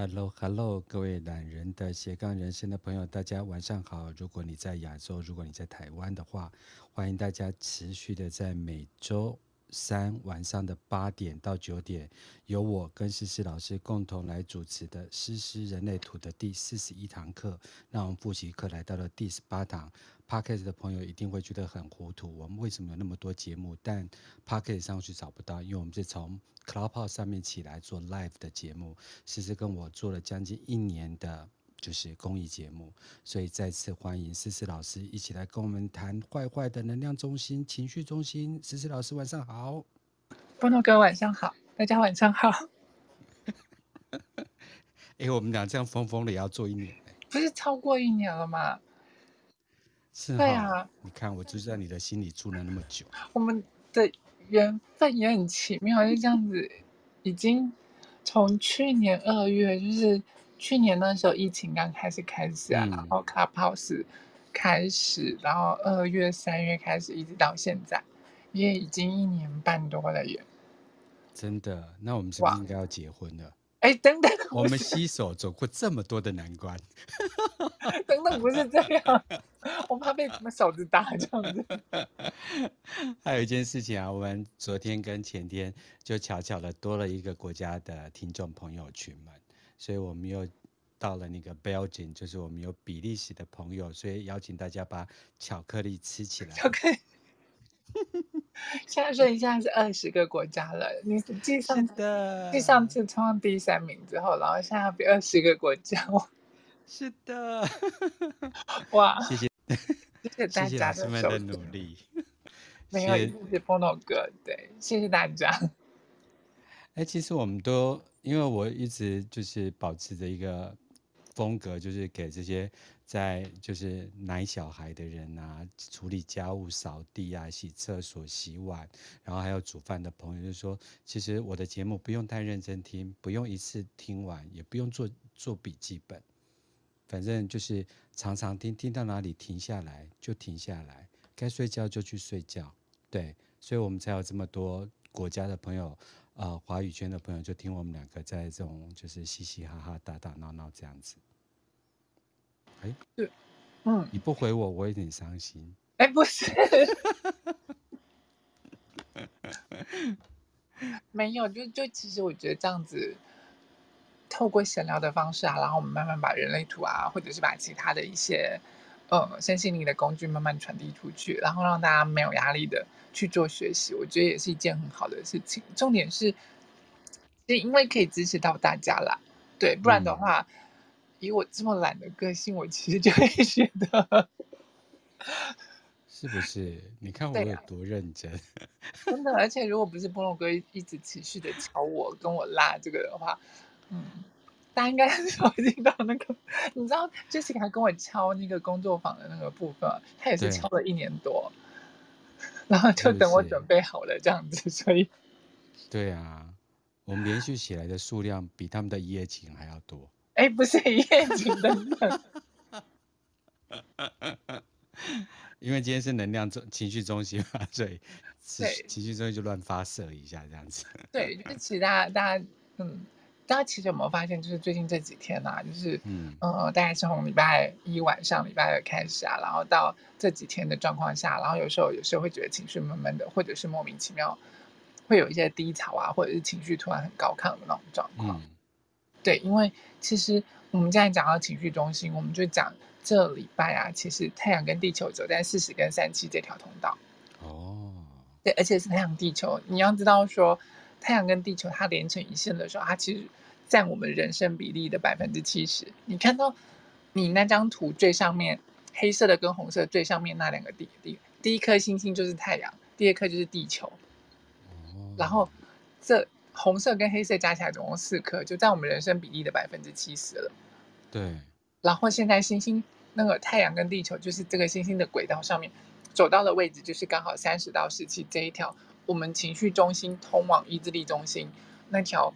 Hello，Hello，各位懒人的斜杠人生的朋友，大家晚上好。如果你在亚洲，如果你在台湾的话，欢迎大家持续的在每周三晚上的八点到九点，由我跟诗诗老师共同来主持的《诗诗人类图》的第四十一堂课。那我们复习课来到了第十八堂。Podcast 的朋友一定会觉得很糊涂，我们为什么有那么多节目？但 Podcast 上去找不到，因为我们是从 Clubhouse 上面起来做 Live 的节目。诗诗跟我做了将近一年的，就是公益节目，所以再次欢迎思思老师一起来跟我们谈坏坏的能量中心、情绪中心。思思老师晚上好，波诺哥晚上好，大家晚上好。哎、欸，我们俩这样疯疯的也要做一年，不是超过一年了吗？是对啊，你看我就在你的心里住了那么久。我们的缘分也很奇妙，就这样子，已经从去年二月，就是去年那时候疫情刚开始开始啊，嗯、然后 Clubhouse 开始，然后二月、三月开始，一直到现在，也已经一年半多了耶。真的，那我们是不是应该要结婚了？哎，等等，我们携手走过这么多的难关。等等，不是这样，我怕被什么手指打这样子。还有一件事情啊，我们昨天跟前天就巧巧的多了一个国家的听众朋友群们，所以我们又到了那个 Belgium，就是我们有比利时的朋友，所以邀请大家把巧克力吃起来。巧克力。现在说一下是二十个国家了，你记上的记上次冲到第三名之后，然后现在要比二十个国家，是的，哇，谢谢谢谢大家的，们的努力，没有谢谢 Pono 哥，对，谢谢大家。哎，其实我们都因为我一直就是保持着一个风格，就是给这些。在就是奶小孩的人啊，处理家务、扫地啊、洗厕所、洗碗，然后还有煮饭的朋友，就说，其实我的节目不用太认真听，不用一次听完，也不用做做笔记本，反正就是常常听，听到哪里停下来就停下来，该睡觉就去睡觉，对，所以我们才有这么多国家的朋友，呃，华语圈的朋友就听我们两个在这种就是嘻嘻哈哈、打打闹闹这样子。哎，对，嗯，你不回我，我有点伤心。哎，不是，没有，就就其实我觉得这样子，透过闲聊的方式啊，然后我们慢慢把人类图啊，或者是把其他的一些呃身心灵的工具慢慢传递出去，然后让大家没有压力的去做学习，我觉得也是一件很好的事情。重点是，是因为可以支持到大家啦，对，不然的话。嗯以我这么懒的个性，我其实就会觉得，是不是？你看我有多认真，啊、真的。而且如果不是波龙哥一直持续的敲我，跟我拉这个的话，嗯，大家应该很少听到那个。你知道，Jessica 还跟我敲那个工作坊的那个部分，他也是敲了一年多，然后就等我准备好了这样子，所以，对啊，我们连续起来的数量比他们的一夜情还要多。哎，不是一夜情等等，因为今天是能量中情绪中心嘛，所以对情绪中心就乱发射一下这样子。对，就是其实大家大家嗯，大家其实有没有发现，就是最近这几天啊，就是嗯呃，大概是从礼拜一晚上、礼拜二开始啊，然后到这几天的状况下，然后有时候有时候会觉得情绪闷闷的，或者是莫名其妙会有一些低潮啊，或者是情绪突然很高亢的那种状况。嗯对，因为其实我们现在讲到情绪中心，我们就讲这礼拜啊，其实太阳跟地球走在四十跟三七这条通道。哦，对，而且是太阳地球。你要知道说，太阳跟地球它连成一线的时候，它其实占我们人生比例的百分之七十。你看到你那张图最上面黑色的跟红色最上面那两个地地，第一颗星星就是太阳，第二颗就是地球。哦，然后这。红色跟黑色加起来总共四颗，就占我们人生比例的百分之七十了。对。然后现在星星那个太阳跟地球，就是这个星星的轨道上面走到的位置，就是刚好三十到十七这一条，我们情绪中心通往意志力中心那条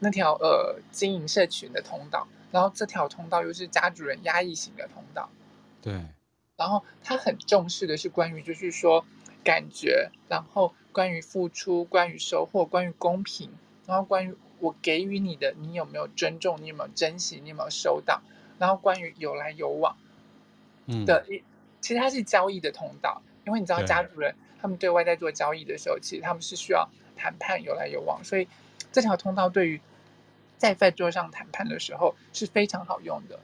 那条呃经营社群的通道。然后这条通道又是家主人压抑型的通道。对。然后他很重视的是关于就是说感觉，然后关于付出，关于收获，关于公平。然后关于我给予你的，你有没有尊重？你有没有珍惜？你有没有收到？然后关于有来有往的一，嗯、其实它是交易的通道，因为你知道家族人他们对外在做交易的时候，其实他们是需要谈判有来有往，所以这条通道对于在饭桌上谈判的时候是非常好用的。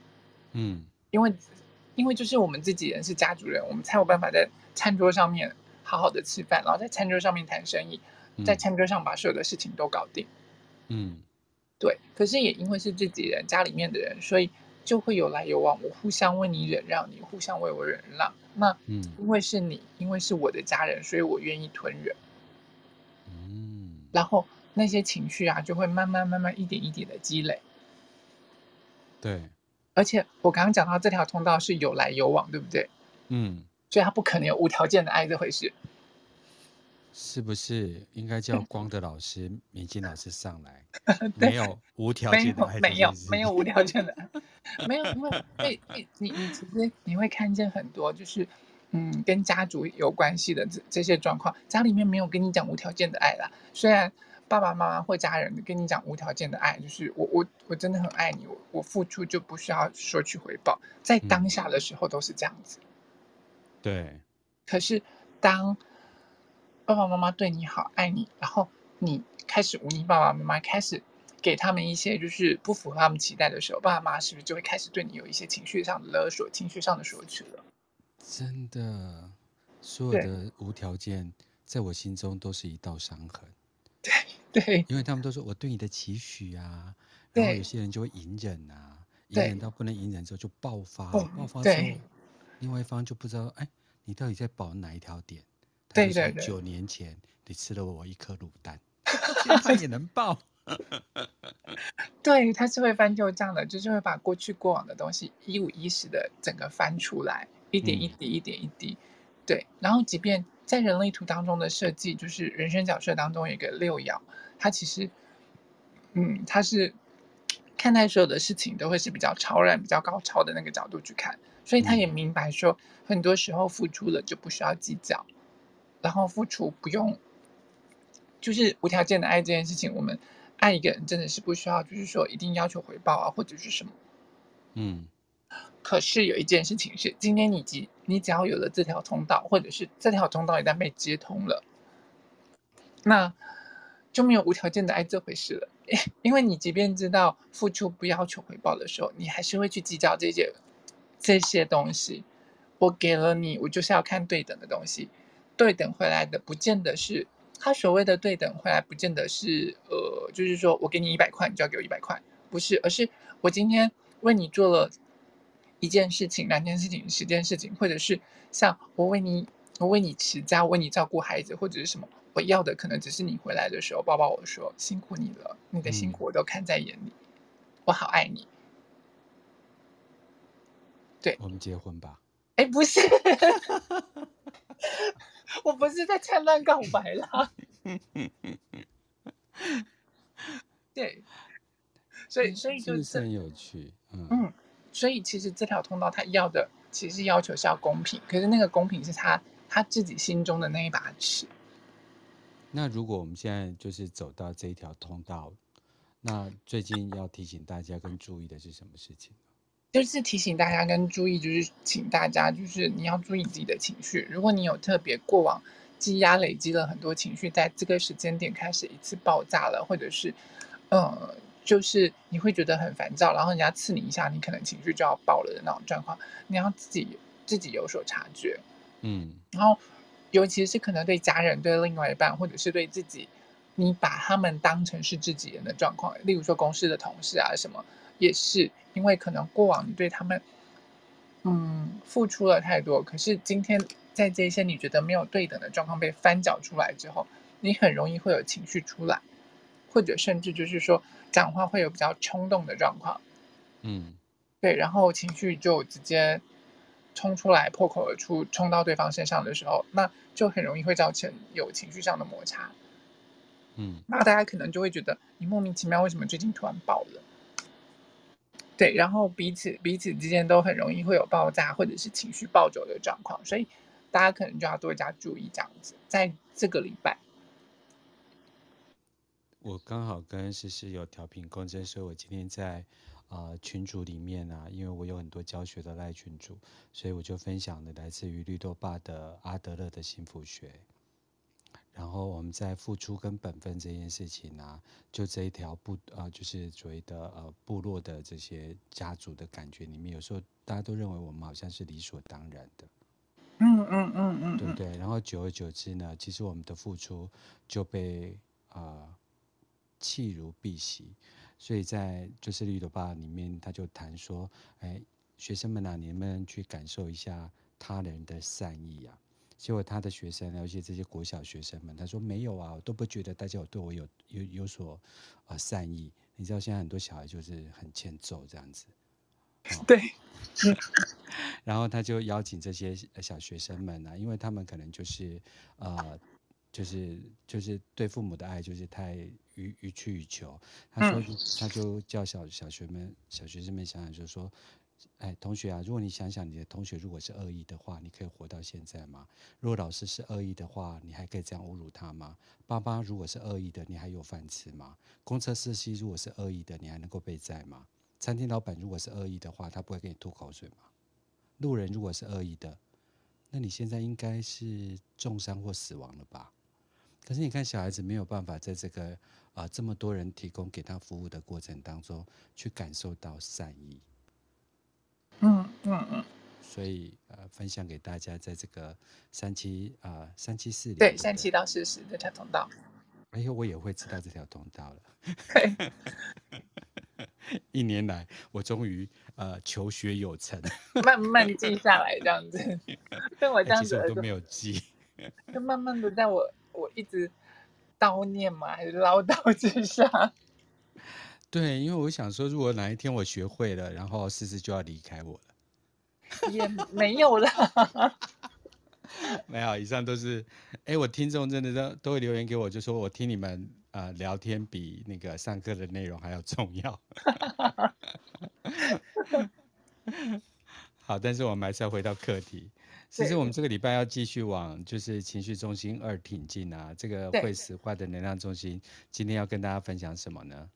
嗯，因为因为就是我们自己人是家族人，我们才有办法在餐桌上面好好的吃饭，然后在餐桌上面谈生意，在餐桌上把所有的事情都搞定。嗯，对。可是也因为是自己人，家里面的人，所以就会有来有往，我互相为你忍让，你互相为我忍让。那嗯，因为是你，因为是我的家人，所以我愿意吞忍。嗯，然后那些情绪啊，就会慢慢慢慢一点一点的积累。对。而且我刚刚讲到这条通道是有来有往，对不对？嗯。所以他不可能有无条件的爱这回事。是不是应该叫光的老师、明金老师上来？对没有无条件的爱，没有没有无条件的爱，没有，因为你你你你其实你会看见很多就是嗯跟家族有关系的这这些状况，家里面没有跟你讲无条件的爱啦。虽然爸爸妈妈或家人跟你讲无条件的爱，就是我我我真的很爱你，我我付出就不需要索取回报，在当下的时候都是这样子。嗯、对。可是当爸爸妈妈对你好，爱你，然后你开始忤逆爸爸妈妈，开始给他们一些就是不符合他们期待的时候，爸爸妈妈是不是就会开始对你有一些情绪上的勒索、情绪上的索取了？真的，所有的无条件，在我心中都是一道伤痕。对对，因为他们都说我对你的期许啊，然后有些人就会隐忍啊，隐忍到不能隐忍之后就爆发，爆发之后，另外一方就不知道，哎，你到底在保哪一条点？对对对，九年前你吃了我一颗卤蛋，现在也能爆。对，他是会翻旧账的，就是会把过去过往的东西一五一十的整个翻出来，一点一滴，一点一滴。嗯、对，然后即便在人类图当中的设计，就是人生角色当中有一个六爻，他其实，嗯，他是看待所有的事情都会是比较超然、比较高超的那个角度去看，所以他也明白说，很多时候付出了就不需要计较。然后付出不用，就是无条件的爱这件事情，我们爱一个人真的是不需要，就是说一定要求回报啊，或者是什么。嗯。可是有一件事情是，今天你只你只要有了这条通道，或者是这条通道一旦被接通了，那就没有无条件的爱这回事了。因为你即便知道付出不要求回报的时候，你还是会去计较这些这些东西。我给了你，我就是要看对等的东西。对等回来的不见得是他所谓的对等回来，不见得是呃，就是说我给你一百块，你就要给我一百块，不是，而是我今天为你做了一件事情、两件事情、十件事情，或者是像我为你，我为你持家，我为你照顾孩子，或者是什么，我要的可能只是你回来的时候抱抱我说辛苦你了，你的辛苦我都看在眼里，嗯、我好爱你。对，我们结婚吧。哎，不是。我不是在灿烂告白啦，对，所以所以就是，是很有趣，嗯，嗯，所以其实这条通道他要的其实要求是要公平，可是那个公平是他他自己心中的那一把尺。那如果我们现在就是走到这一条通道，那最近要提醒大家跟注意的是什么事情？就是提醒大家跟注意，就是请大家，就是你要注意自己的情绪。如果你有特别过往积压累积了很多情绪，在这个时间点开始一次爆炸了，或者是，呃，就是你会觉得很烦躁，然后人家刺你一下，你可能情绪就要爆了的那种状况，你要自己自己有所察觉，嗯。然后，尤其是可能对家人、对另外一半，或者是对自己，你把他们当成是自己人的状况，例如说公司的同事啊什么。也是因为可能过往你对他们，嗯，付出了太多，可是今天在这些你觉得没有对等的状况被翻搅出来之后，你很容易会有情绪出来，或者甚至就是说讲话会有比较冲动的状况，嗯，对，然后情绪就直接冲出来，破口而出，冲到对方身上的时候，那就很容易会造成有情绪上的摩擦，嗯，那大家可能就会觉得你莫名其妙为什么最近突然爆了？对，然后彼此彼此之间都很容易会有爆炸或者是情绪暴走的状况，所以大家可能就要多加注意这样子。在这个礼拜，我刚好跟诗诗有调频共振，所以我今天在啊、呃、群组里面啊，因为我有很多教学的赖群组，所以我就分享了来自于绿豆爸的阿德勒的幸福学。然后我们在付出跟本分这件事情啊，就这一条部啊、呃，就是所谓的呃部落的这些家族的感觉里面，有时候大家都认为我们好像是理所当然的。嗯嗯嗯嗯，对不对？然后久而久之呢，其实我们的付出就被啊。呃弃如敝屣，所以在就是绿豆爸里面，他就谈说，哎，学生们啊，你们去感受一下他人的善意啊。结果他的学生，而且这些国小学生们，他说没有啊，我都不觉得大家有对我有有有所啊善意。你知道现在很多小孩就是很欠揍这样子，哦、对。然后他就邀请这些小学生们啊，因为他们可能就是呃。就是就是对父母的爱就是太予予取予求，他说他就叫小小学们小学生们想想，就说，哎，同学啊，如果你想想你的同学如果是恶意的话，你可以活到现在吗？如果老师是恶意的话，你还可以这样侮辱他吗？爸爸如果是恶意的，你还有饭吃吗？公车司机如果是恶意的，你还能够被载吗？餐厅老板如果是恶意的话，他不会给你吐口水吗？路人如果是恶意的，那你现在应该是重伤或死亡了吧？可是你看，小孩子没有办法在这个啊、这么多人提供给他服务的过程当中去感受到善意。嗯嗯嗯。所以呃，分享给大家，在这个三七啊三七四零对三七到四十这条通道。哎呦，我也会知道这条通道了。对。一年来，我终于呃求学有成。慢慢记下来这样子。跟我这样子、都没有记。就慢慢的在我。我一直叨念嘛，还是唠叨之上？对，因为我想说，如果哪一天我学会了，然后思思就要离开我了，也没有了。没有，以上都是，哎，我听众真的都都会留言给我，就说我听你们啊、呃、聊天比那个上课的内容还要重要。好，但是我们还是要回到课题。其实我们这个礼拜要继续往就是情绪中心二挺进啊，这个会死坏的能量中心，今天要跟大家分享什么呢？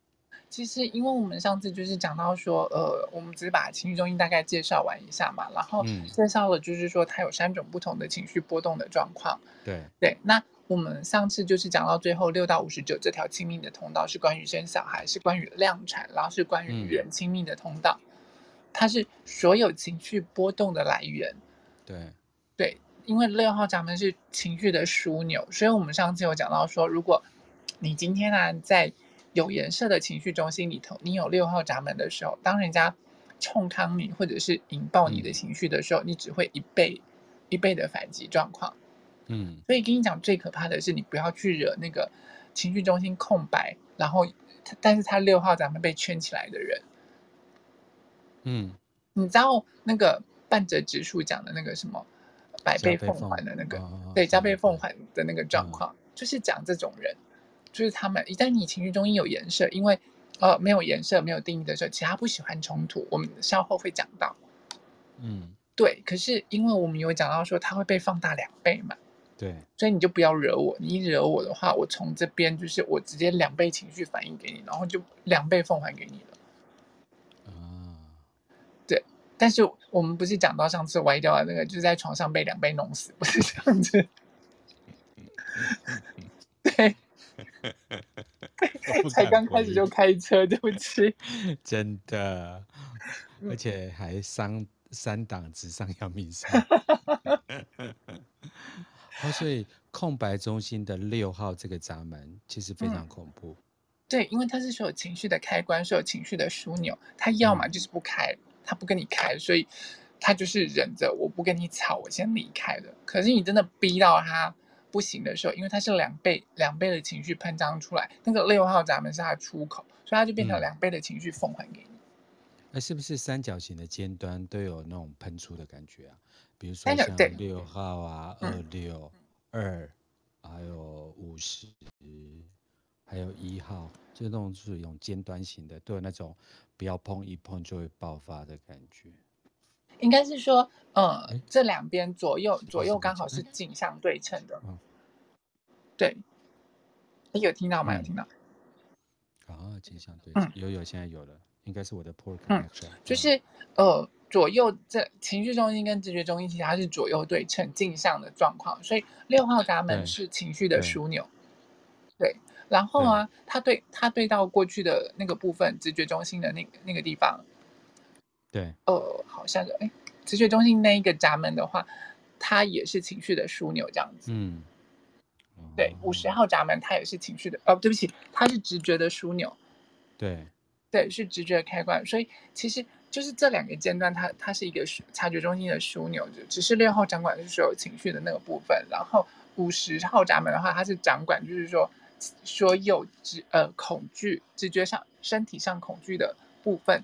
其实因为我们上次就是讲到说，呃，我们只是把情绪中心大概介绍完一下嘛，然后介绍了就是说它有三种不同的情绪波动的状况。对对，那我们上次就是讲到最后六到五十九这条亲密的通道是关于生小孩，是关于量产，然后是关于与人亲密的通道，嗯，它是所有情绪波动的来源。对。对，因为六号闸门是情绪的枢纽，所以我们上次有讲到说，如果你今天呢、啊、在有颜色的情绪中心里头，你有六号闸门的时候，当人家冲康你或者是引爆你的情绪的时候，嗯、你只会一倍一倍的反击状况。嗯，所以跟你讲最可怕的是，你不要去惹那个情绪中心空白，然后但是他六号闸门被圈起来的人。嗯，你知道那个半泽直树讲的那个什么？百倍奉还的那个，对，加倍奉还的那个状况，就是讲这种人，就是他们一旦你情绪中心有颜色，因为呃没有颜色、没有定义的时候，其他不喜欢冲突。我们稍后会讲到，嗯，对。可是因为我们有讲到说，它会被放大两倍嘛，对，所以你就不要惹我，你一惹我的话，我从这边就是我直接两倍情绪反应给你，然后就两倍奉还给你了对。但是我们不是讲到上次歪掉的那个，就是在床上被两倍弄死，不是这样子。对，才刚开始就开车，对不起。真的，而且还三三档直上阳明山。哦，所以空白中心的六号这个闸门其实非常恐怖。嗯、对，因为它是所有情绪的开关，所有情绪的枢纽，它要么就是不开。嗯他不跟你开，所以他就是忍着，我不跟你吵，我先离开了。可是你真的逼到他不行的时候，因为它是两倍两倍的情绪喷张出来，那个六号闸门是它出口，所以它就变成两倍的情绪奉还给你。那、嗯、是不是三角形的尖端都有那种喷出的感觉啊？比如说像六号啊、二六二，还有五十，还有一号，就那种是一种尖端型的，都有那种。不要碰，一碰就会爆发的感觉。应该是说，嗯，欸、这两边左右左右刚好是镜像对称的。嗯、对，你有听到吗？有听到。啊，镜像对嗯，有有，现在有了，应该是我的 poor connection，嗯，就是呃左右这情绪中心跟直觉中心，其实它是左右对称镜像的状况，所以六号闸门是情绪的枢纽，对，对，然后啊，它对它对到过去的那个部分，直觉中心的那个那个地方，对，呃，好像是哎，直觉中心那一个闸门的话，它也是情绪的枢纽这样子，嗯。对，五十号闸门，它也是情绪的哦。对不起，它是直觉的枢纽。对，对，是直觉的开关。所以其实就是这两个间断，它它是一个察觉中心的枢纽，就只是六号掌管的是所有情绪的那个部分。然后五十号闸门的话，它是掌管就是说所有直呃恐惧、直觉上、身体上恐惧的部分，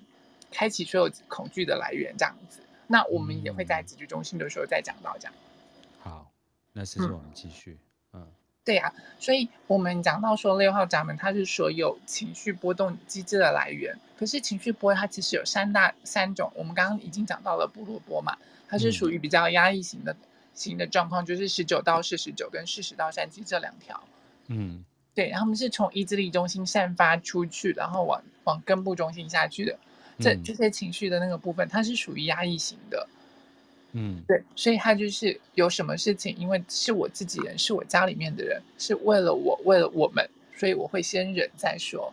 开启所有恐惧的来源这样子。那我们也会在直觉中心的时候再讲到这样。嗯、好，那是我们继续。嗯对呀、啊，所以我们讲到说六号闸门，它是所有情绪波动机制的来源。可是情绪波它其实有三大三种，我们刚刚已经讲到了部落波嘛，它是属于比较压抑型的、嗯、型的状况，就是十九到四十九跟四十到三七这两条。嗯，对，他们是从意志力中心散发出去，然后往往根部中心下去的。这这些情绪的那个部分，它是属于压抑型的。嗯，对，所以他就是有什么事情，因为是我自己人，是我家里面的人，是为了我，为了我们，所以我会先忍再说。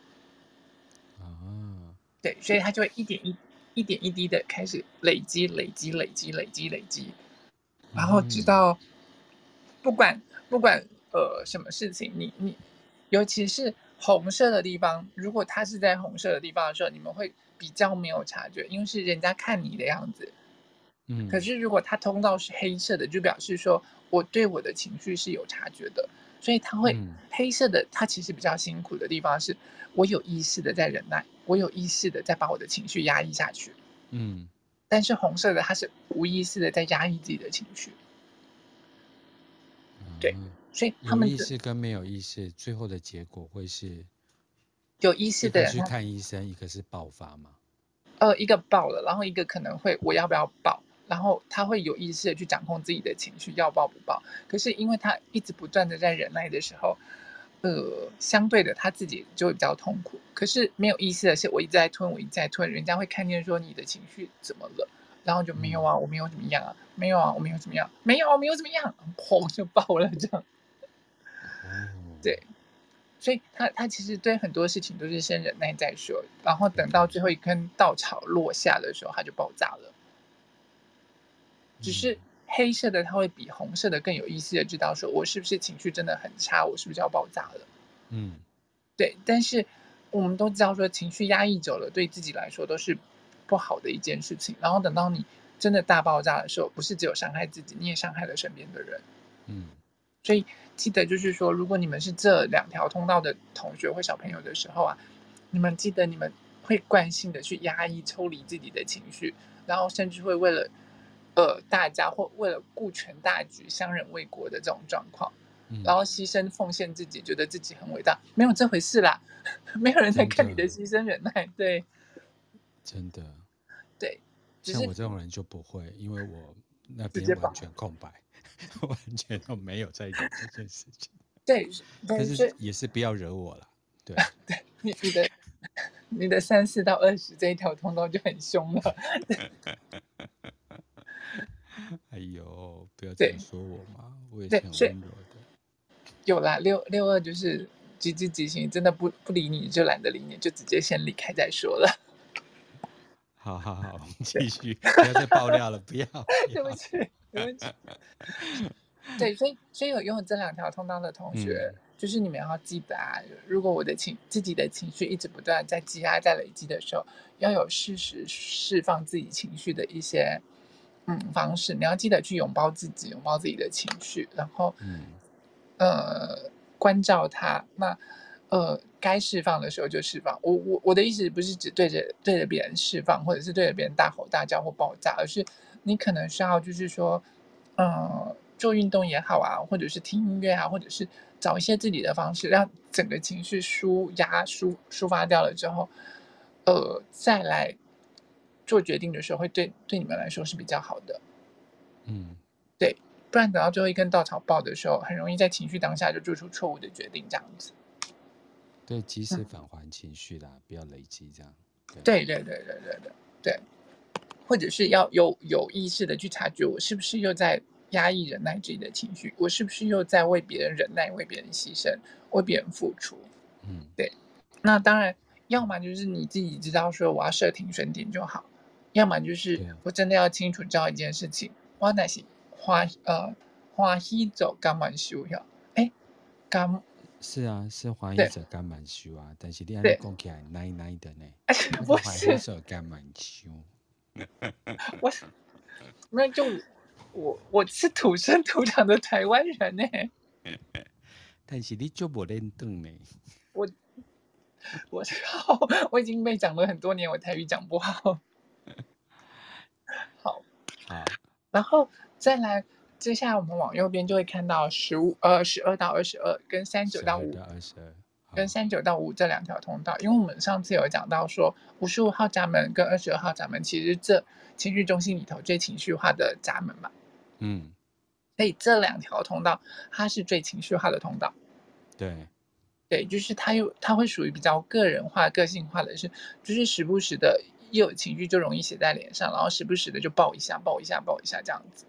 啊，对，所以他就会一点一一点一滴的开始累积，累积，累积，累积，累积，然后直到不管不管呃什么事情，你你尤其是红色的地方，如果他是在红色的地方的时候，你们会比较没有察觉，因为是人家看你的样子。嗯，可是如果它通道是黑色的，就表示说我对我的情绪是有察觉的，所以它会黑色的，它其实比较辛苦的地方是，我有意识的在忍耐，我有意识的在把我的情绪压抑下去。嗯，但是红色的它是无意识的在压抑自己的情绪。对，所以他们有意识跟没有意识，最后的结果会是有意识的去看医生，一个是爆发嘛？呃，一个爆了，然后一个可能会我要不要爆？然后他会有意识的去掌控自己的情绪，要爆不爆。可是因为他一直不断的在忍耐的时候，呃，相对的他自己就会比较痛苦。可是没有意识的是，我一直在吞，我一直在吞，人家会看见说你的情绪怎么了，然后就没有啊，我没有怎么样啊，没有啊，我没有怎么样，没有啊，我没有怎么样，砰就爆了这样。对，所以他他其实对很多事情都是先忍耐再说，然后等到最后一根稻草落下的时候，他就爆炸了。只是黑色的，它会比红色的更有意识的知道，说我是不是情绪真的很差，我是不是要爆炸了？嗯，对。但是我们都知道，说情绪压抑久了，对自己来说都是不好的一件事情。然后等到你真的大爆炸的时候，不是只有伤害自己，你也伤害了身边的人。嗯，所以记得就是说，如果你们是这两条通道的同学或小朋友的时候啊，你们记得你们会惯性的去压抑、抽离自己的情绪，然后甚至会为了。呃，大家或为了顾全大局、相忍为国的这种状况，嗯，然后牺牲奉献自己，觉得自己很伟大，没有这回事啦，没有人在看你的牺牲忍耐，对，真的，对，像我这种人就不会，因为我那边完全空白，完全都没有在意这件事情，对，但是也是不要惹我了，对，对，你你的 你的三四到二十这一条通道就很凶了。哎呦，不要这样说我嘛，我也是很温柔的。有啦，六六二就是急急急行，真的不不理你就懒得理你，就直接先离开再说了。好好好，我们继续，不要再爆料了，不要。对不起，对不起。对，所以所以有拥有这两条通道的同学，嗯，就是你们要记得啊，如果我的情自己的情绪一直不断在积压、在累积的时候，要有适时释放自己情绪的一些。嗯，方式你要记得去拥抱自己，拥抱自己的情绪，然后，嗯，呃，关照他。那，呃，该释放的时候就释放。我我我的意思不是只对着对着别人释放，或者是对着别人大吼大叫或爆炸，而是你可能需要就是说，嗯、呃，做运动也好啊，或者是听音乐啊，或者是找一些自己的方式，让整个情绪舒压抒抒发掉了之后，呃，再来。做决定的时候，会对对你们来说是比较好的，嗯，对，不然等到最后一根稻草爆的时候，很容易在情绪当下就做出错误的决定，这样子。对，及时返还情绪啦，嗯、不要累积这样。对对对对对对对，或者是要有有意识的去察觉，我是不是又在压抑忍耐自己的情绪？我是不是又在为别人忍耐、为别人牺牲、为别人付出？嗯，对。那当然，要么就是你自己知道说我要设停损点就好，要么就是我真的要清楚知道一件事情，我那是花呃花喜做甘愿受呀，哎，甘。是啊，是怀疑者甘满修啊，但是你按讲起来奶奶的呢，不是欢喜者甘满修。我，那就我我是土生土长的台湾人呢。但是你就不认同呢。我我好，我已经被讲了很多年，我台语讲不好。好，好，然后再来。接下来我们往右边就会看到十五呃十二到二十二跟三九到五跟三九到五这两条通道，因为我们上次有讲到说五十五号闸门跟二十二号闸门其实这情绪中心里头最情绪化的闸门嘛，嗯，所以这两条通道它是最情绪化的通道，对，对，就是它又它会属于比较个人化、个性化的是，就是时不时的一有情绪就容易写在脸上，然后时不时的就爆一下、爆一下、爆一下这样子。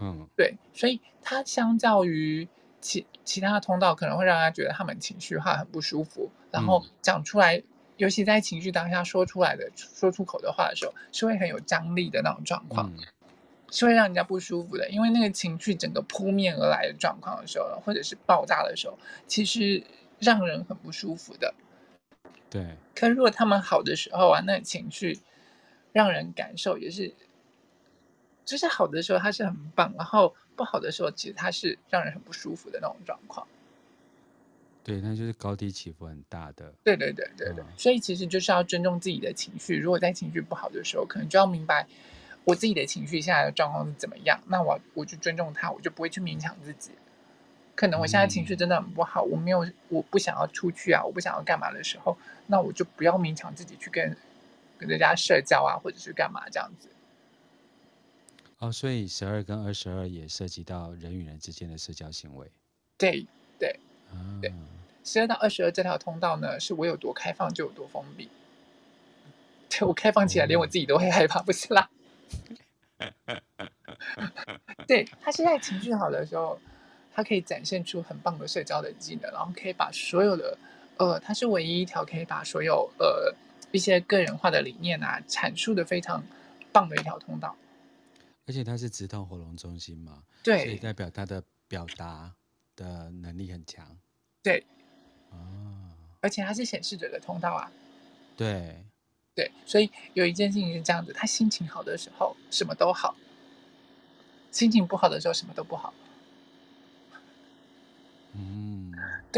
嗯，对，所以它相较于其其他的通道，可能会让他觉得他们情绪化很不舒服，然后讲出来，嗯、尤其在情绪当下说出来的说出口的话的时候，是会很有张力的那种状况，嗯、是会让人家不舒服的，因为那个情绪整个扑面而来的状况的时候，或者是爆炸的时候，其实让人很不舒服的。对，可如果他们好的时候啊，那个、情绪让人感受也是。就是好的时候，它是很棒；然后不好的时候，其实它是让人很不舒服的那种状况。对，那就是高低起伏很大的。对对对对对，嗯、所以其实就是要尊重自己的情绪。如果在情绪不好的时候，可能就要明白我自己的情绪现在的状况是怎么样。那我我就尊重他，我就不会去勉强自己。可能我现在情绪真的很不好，嗯、我没有，我不想要出去啊，我不想要干嘛的时候，那我就不要勉强自己去跟跟人家社交啊，或者是干嘛这样子。哦，所以十二跟二十二也涉及到人与人之间的社交行为。对对，啊、对，十二到二十二这条通道呢，是我有多开放就有多封闭。对，我开放起来，连我自己都会害怕，不是啦。对，他现在情绪好的时候，他可以展现出很棒的社交的技能，然后可以把所有的，呃，他是唯一一条可以把所有呃一些个人化的理念啊阐述的非常棒的一条通道。而且它是直通喉咙中心嘛，对，所以代表他的表达的能力很强。对，啊，而且它是显示者的通道啊。对，对，所以有一件事情是这样子：他心情好的时候什么都好，心情不好的时候什么都不好。嗯，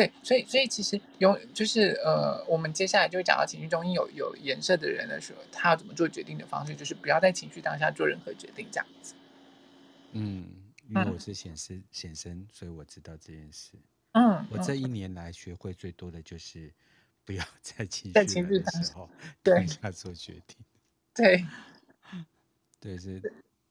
对，所以所以其实有就是呃，我们接下来就会讲到情绪中心有有颜色的人的时候，他要怎么做决定的方式，就是不要在情绪当下做任何决定，这样子。嗯，因为我是显示显身，所以我知道这件事。嗯，我这一年来学会最多的就是不要 在情绪在情绪的时候当下做决定。对，对是。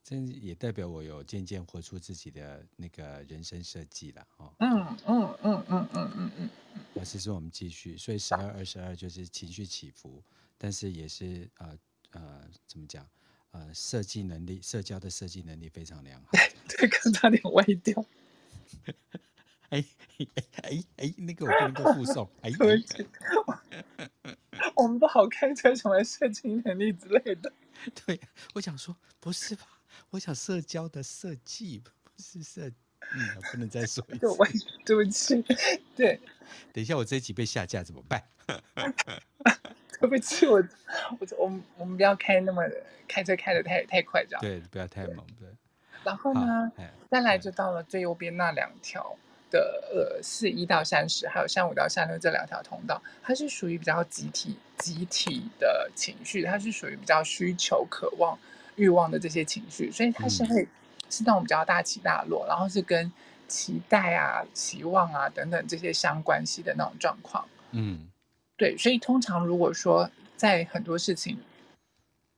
这也代表我有渐渐活出自己的那个人生设计了，哦。嗯嗯嗯嗯嗯嗯嗯。老师说我们继续，所以十二二十二就是情绪起伏，但是也是呃呃怎么讲呃设计能力、社交的设计能力非常良好。对，刚差点歪掉。哎哎哎哎，那个我不能够附送。哎，我们不好开车，什么设计能力之类的。对，我想说，不是吧？我想社交的设计不是设，嗯，不能再说一次。对不起，对。等一下我这一集被下架怎么办？对不起，我我我们我们不要开那么开车开得太太快，这样。对，不要太猛，对。然后呢，再来就到了最右边那两条的呃四一到三十，还有三五到三六这两条通道，它是属于比较集体集体的情绪，它是属于比较需求渴望。欲望的这些情绪，所以它是会是那种比较大起大落，嗯、然后是跟期待啊、期望啊等等这些相关系的那种状况。嗯，对，所以通常如果说在很多事情，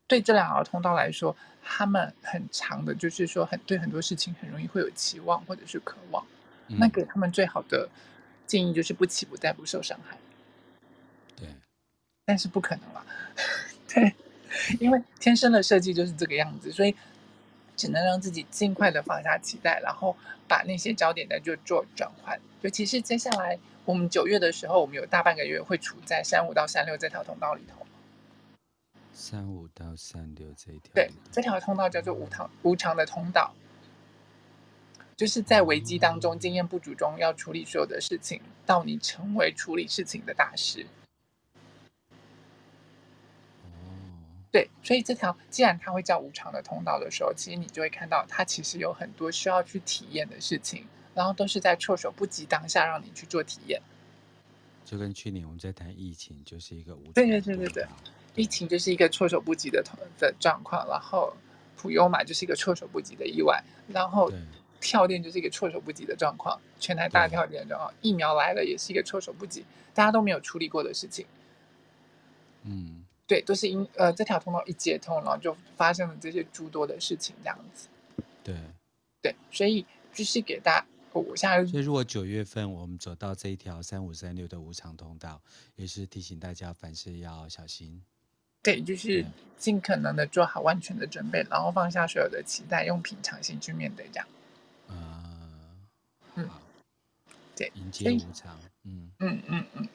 对这两条通道来说，他们很长的，就是说很对很多事情很容易会有期望或者是渴望。嗯、那给他们最好的建议就是不期不待，不受伤害。对，但是不可能了，对，因为天生的设计就是这个样子，所以只能让自己尽快的放下期待，然后把那些焦点呢就做转换。尤其是接下来我们九月的时候，我们有大半个月会处在三五到三六这条通道里头。三五到三六这一条，对，这条通道叫做无常无常的通道，就是在危机当中经验不足中要处理所有的事情，到你成为处理事情的大师。对，所以这条既然它会叫无常的通道的时候，其实你就会看到它其实有很多需要去体验的事情，然后都是在措手不及当下让你去做体验。就跟去年我们在谈疫情，就是一个无常。对对对对对，疫情就是一个措手不及的的状况，然后普悠玛就是一个措手不及的意外，然后跳电就是一个措手不及的状况，全台大跳电的状况，疫苗来了也是一个措手不及，大家都没有处理过的事情。嗯。对，都是因呃这条通道一接通，然后就发生了这些诸多的事情，这样子。对，对，所以就是给大家，我现在。所以如果九月份我们走到这一条三五三六的无常通道，也是提醒大家凡事要小心。对，就是尽可能的做好万全的准备，然后放下所有的期待，用平常心去面对这样。呃、嗯，对，迎接无常。嗯嗯嗯嗯。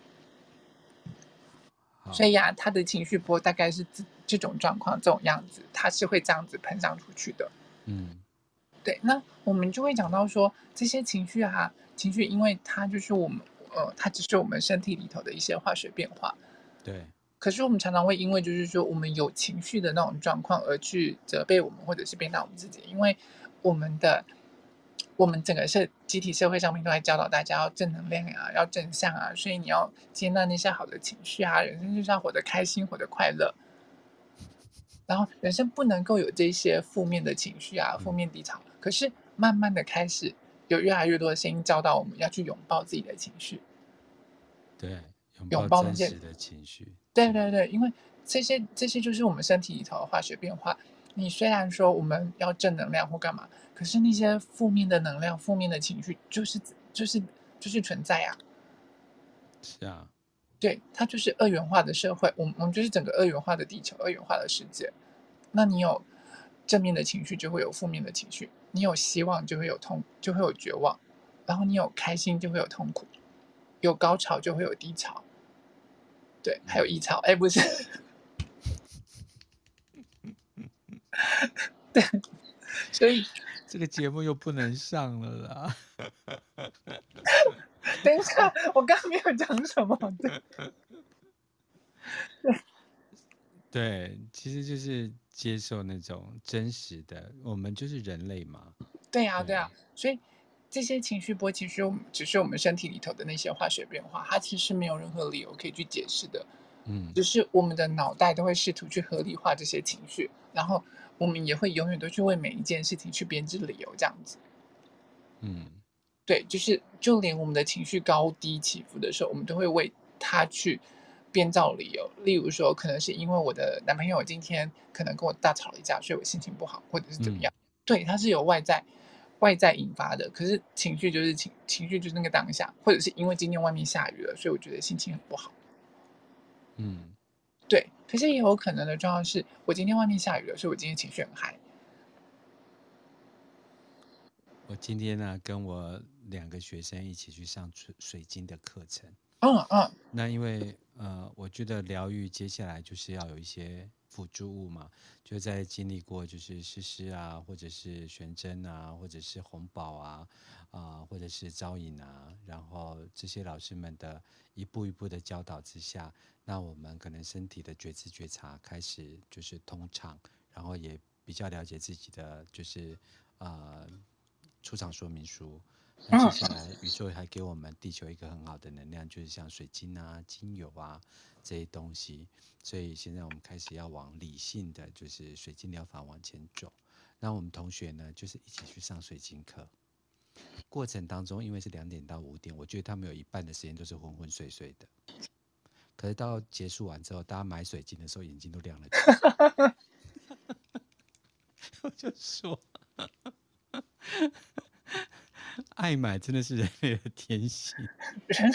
所以呀、啊，他的情绪波大概是这这种状况，这种样子，他是会这样子膨胀出去的。嗯，对。那我们就会讲到说，这些情绪哈、啊，情绪，因为它就是我们，呃，它只是我们身体里头的一些化学变化。对。可是我们常常会因为就是说，我们有情绪的那种状况而去责备我们，或者是鞭打我们自己，因为我们的。我们整个社集体社会上面都在教导大家要正能量啊，要正向啊，所以你要接纳那些好的情绪啊，人生就是要活得开心，活得快乐。然后人生不能够有这些负面的情绪啊，负面低潮。可是慢慢的开始有越来越多的声音教导我们要去拥抱自己的情绪，对，拥抱真实的情绪。对对对，因为这些这些就是我们身体里头的化学变化。你虽然说我们要正能量或干嘛，可是那些负面的能量、负面的情绪，就是就是就是存在啊。是啊，对，它就是二元化的社会，我们我们就是整个二元化的地球、二元化的世界。那你有正面的情绪，就会有负面的情绪；你有希望，就会有痛，就会有绝望；然后你有开心，就会有痛苦；有高潮，就会有低潮。对，还有异潮，哎，不是。对，所以这个节目又不能上了啦。等一下，我刚刚没有讲什么。对，对，对，其实就是接受那种真实的，我们就是人类嘛。对呀，对呀，所以这些情绪波其实只是我们身体里头的那些化学变化，它其实没有任何理由可以去解释的。嗯，只是我们的脑袋都会试图去合理化这些情绪，然后。我们也会永远都去为每一件事情去编织理由，这样子。嗯，对，就是就连我们的情绪高低起伏的时候，我们都会为他去编造理由。例如说，可能是因为我的男朋友今天可能跟我大吵了一架，所以我心情不好，或者是怎么样。嗯、对，他是有外在外在引发的，可是情绪就是情情绪就是那个当下，或者是因为今天外面下雨了，所以我觉得心情很不好。嗯。对，可是也有可能的状况是，我今天外面下雨了，所以我今天情绪很嗨。我今天呢，跟我两个学生一起去上水水晶的课程。嗯嗯。那因为呃，我觉得疗愈接下来就是要有一些辅助物嘛，就在经历过就是诗诗啊，或者是玄真啊，或者是红宝啊，啊、或者是招引啊，然后这些老师们的一步一步的教导之下。那我们可能身体的觉知觉察开始就是通畅，然后也比较了解自己的就是呃出厂说明书。那接下来宇宙还给我们地球一个很好的能量，就是像水晶啊、精油啊这些东西。所以现在我们开始要往理性的就是水晶疗法往前走。那我们同学呢，就是一起去上水晶课。过程当中，因为是两点到五点，我觉得他们有一半的时间都是昏昏睡睡的。可是到结束完之后，大家买水晶的时候眼睛都亮了。我就说，爱买真的是人类的天性。人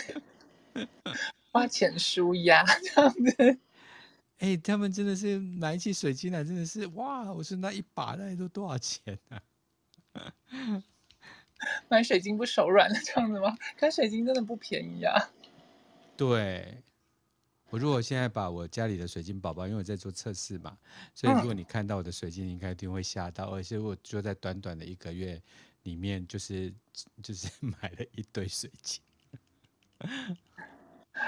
花钱舒压这样子。哎、欸，他们真的是买起水晶来，真的是哇！我说那一把那都多少钱啊？买水晶不手软了这样子吗？看水晶真的不便宜啊。对，我如果现在把我家里的水晶宝宝，因为我在做测试嘛，所以如果你看到我的水晶，你应该一定会吓到，而且我就在短短的一个月里面，就是就 是买了一堆水晶。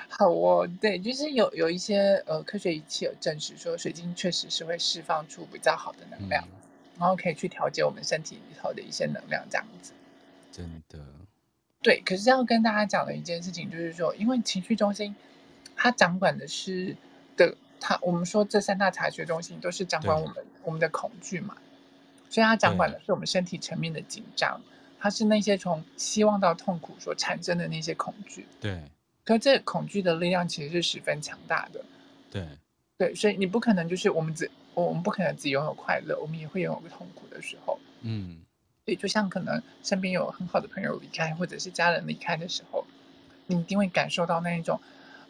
好哦，对，就是有有一些呃科学仪器有证实说，水晶确实是会释放出比较好的能量，嗯、然后可以去调节我们身体里头的一些能量，这样子。真的。对，可是要跟大家讲的一件事情就是说，因为情绪中心它掌管的是的，它我们说这三大察觉中心都是掌管我们我们的恐惧嘛，所以它掌管的是我们身体层面的紧张，它是那些从希望到痛苦所产生的那些恐惧。对。可这恐惧的力量其实是十分强大的，对。对，所以你不可能就是我们只我们不可能只拥有快乐，我们也会拥有个痛苦的时候，嗯，对，就像可能身边有很好的朋友离开，或者是家人离开的时候，你一定会感受到那一种，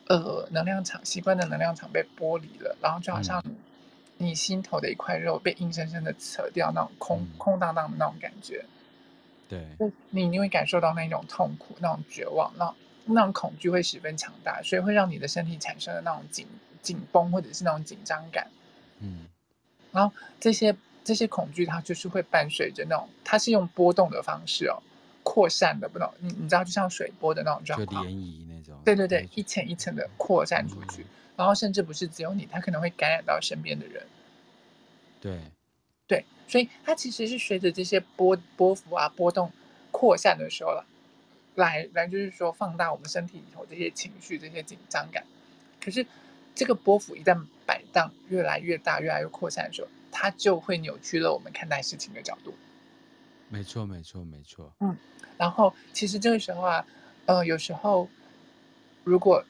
呃，能量场习惯的能量场被剥离了，然后就好像你心头的一块肉被硬生生的扯掉，那种空、嗯、空荡荡的那种感觉，对，你你会感受到那种痛苦、那种绝望，那。那种恐惧会十分强大，所以会让你的身体产生的那种紧紧绷或者是那种紧张感。嗯，然后这些这些恐惧，它就是会伴随着那种，它是用波动的方式哦，扩散的，不懂你你知道，就像水波的那种状况，就涟漪那种。对对对，一层一层的扩散出去，嗯，然后甚至不是只有你，它可能会感染到身边的人。对，对，所以它其实是随着这些波波幅啊波动扩散的时候了。来来，就是说放大我们身体里头这些情绪、这些紧张感。可是，这个波幅一旦摆荡越来越大、越来越扩散的时候，它就会扭曲了我们看待事情的角度。没错，没错，没错。嗯，然后其实这个时候啊，呃，有时候如果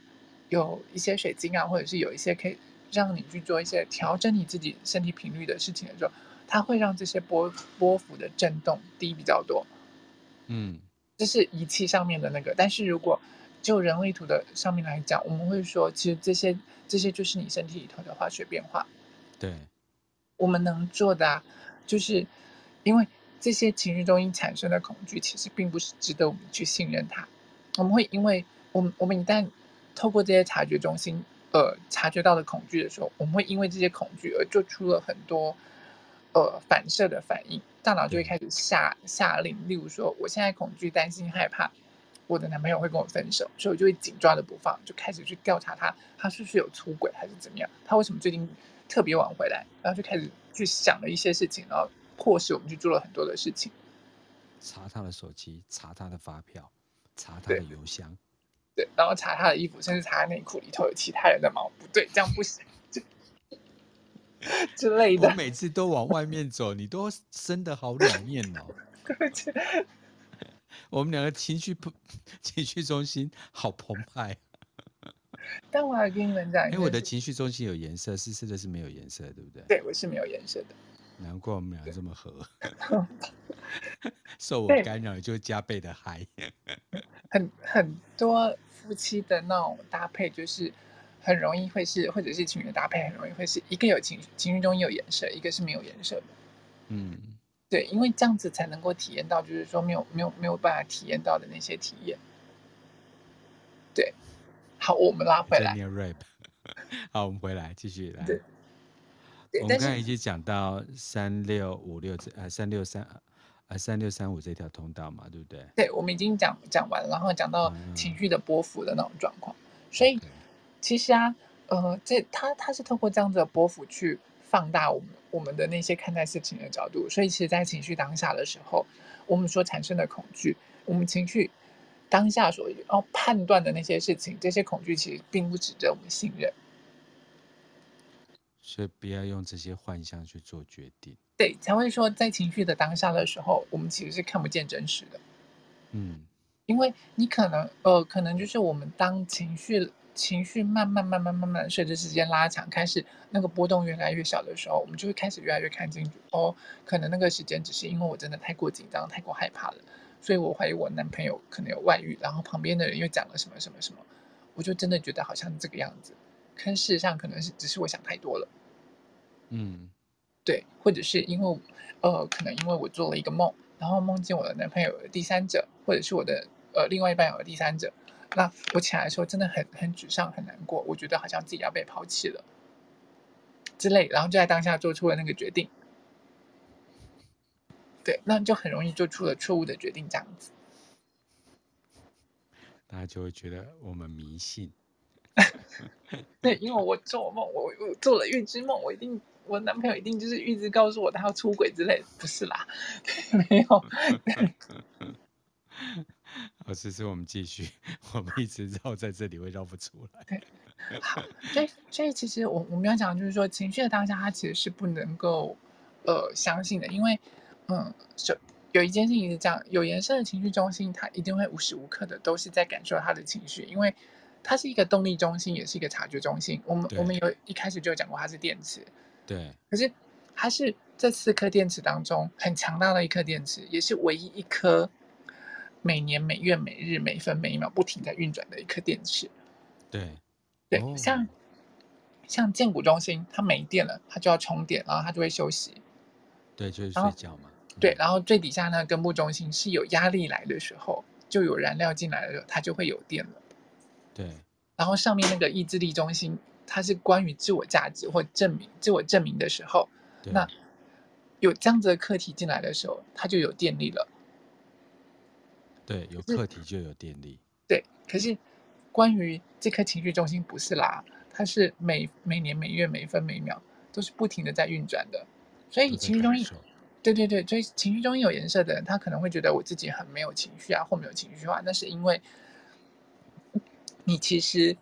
有一些水晶啊，或者是有一些可以让你去做一些调整你自己身体频率的事情的时候，它会让这些波波幅的震动低比较多。嗯。这是仪器上面的那个，但是如果就人类图的上面来讲，我们会说，其实这些这些就是你身体里头的化学变化。对，我们能做的啊，就是因为这些情绪中心产生的恐惧，其实并不是值得我们去信任它。我们会因为我们我们一旦透过这些察觉中心，呃，察觉到的恐惧的时候，我们会因为这些恐惧而做出了很多。呃，反射的反应，大脑就会开始下下令。例如说，我现在恐惧、担心、害怕，我的男朋友会跟我分手，所以我就会紧抓着不放，就开始去调查他，他是不是有出轨还是怎么样？他为什么最近特别晚回来？然后就开始去想了一些事情，然后迫使我们去做了很多的事情。查他的手机，查他的发票，查他的邮箱，对，然后查他的衣服，甚至查他内裤里头有其他人的毛，不对，这样不行。之类的，我每次都往外面走，你都生的好两面哦。我们两个情绪不情绪中心好澎湃。但我要跟你们讲，因为我的情绪中心有颜色，是是的是没有颜色，对不对？对，我是没有颜色的。难怪我们两个这么合，受我干扰就加倍的嗨。很很多夫妻的那种搭配就是。很容易会是，或者是情侣的搭配，很容易会是一个有情绪，情绪中有颜色，一个是没有颜色的。嗯，对，因为这样子才能够体验到，就是说没有没有没有办法体验到的那些体验。对，好，我们拉回来。好，我们回来继续来。对，我们刚才已经讲到三六五六这呃三六三呃三六三五这条通道嘛，对不对？对，我们已经讲讲完了，然后讲到情绪的波幅的那种状况，嗯、所以。其实啊，呃，这它它是透过这样子的波幅去放大我们我们的那些看待事情的角度，所以其实，在情绪当下的时候，我们所产生的恐惧，我们情绪当下所要判断的那些事情，这些恐惧其实并不值得我们信任，所以不要用这些幻象去做决定。对，才会说在情绪的当下的时候，我们其实是看不见真实的。嗯，因为你可能呃，可能就是我们当情绪。情绪慢慢、慢慢、慢慢随着时间拉长，开始那个波动越来越小的时候，我们就会开始越来越看清楚。哦，可能那个时间只是因为我真的太过紧张、太过害怕了，所以我怀疑我男朋友可能有外遇，然后旁边的人又讲了什么什么什么，我就真的觉得好像这个样子，可事实上可能是只是我想太多了。嗯，对，或者是因为呃，可能因为我做了一个梦，然后梦见我的男朋友有第三者，或者是我的呃另外一半有了第三者，那我起来的时候真的很很沮丧很难过，我觉得好像自己要被抛弃了之类，然后就在当下做出了那个决定。对，那就很容易做出了错误的决定，这样子，大家就会觉得我们迷信。对，因为我做梦，我我做了预知梦，我一定，我男朋友一定就是预知告诉我他要出轨之类的，不是啦，没有。好，其实我们继续，我们一直绕在这里会绕不出来。对，好，所以所以其实我我们要讲就是说，情绪的当下，它其实是不能够呃相信的，因为。嗯，就有一件事情是这样，有颜色的情绪中心，它一定会无时无刻的都是在感受他的情绪，因为它是一个动力中心，也是一个察觉中心。我们我们有一开始就讲过，它是电池。对。可是它是这四颗电池当中很强大的一颗电池，也是唯一一颗每年每月每日每分每一秒不停在运转的一颗电池。对。对，哦、像像建骨中心，它没电了，它就要充电，然后它就会休息。对，就是睡觉嘛。对，然后最底下呢，根部中心是有压力来的时候，就有燃料进来的时候，它就会有电了。对。然后上面那个意志力中心，它是关于自我价值或证明、自我证明的时候，那有这样子的课题进来的时候，它就有电力了。对，有课题就有电力。对，可是关于这颗情绪中心不是啦，它是每每年每月每分每秒都是不停的在运转的，所以情绪中心。对对对，所以情绪中心有颜色的人，他可能会觉得我自己很没有情绪啊，或没有情绪化。那是因为你其实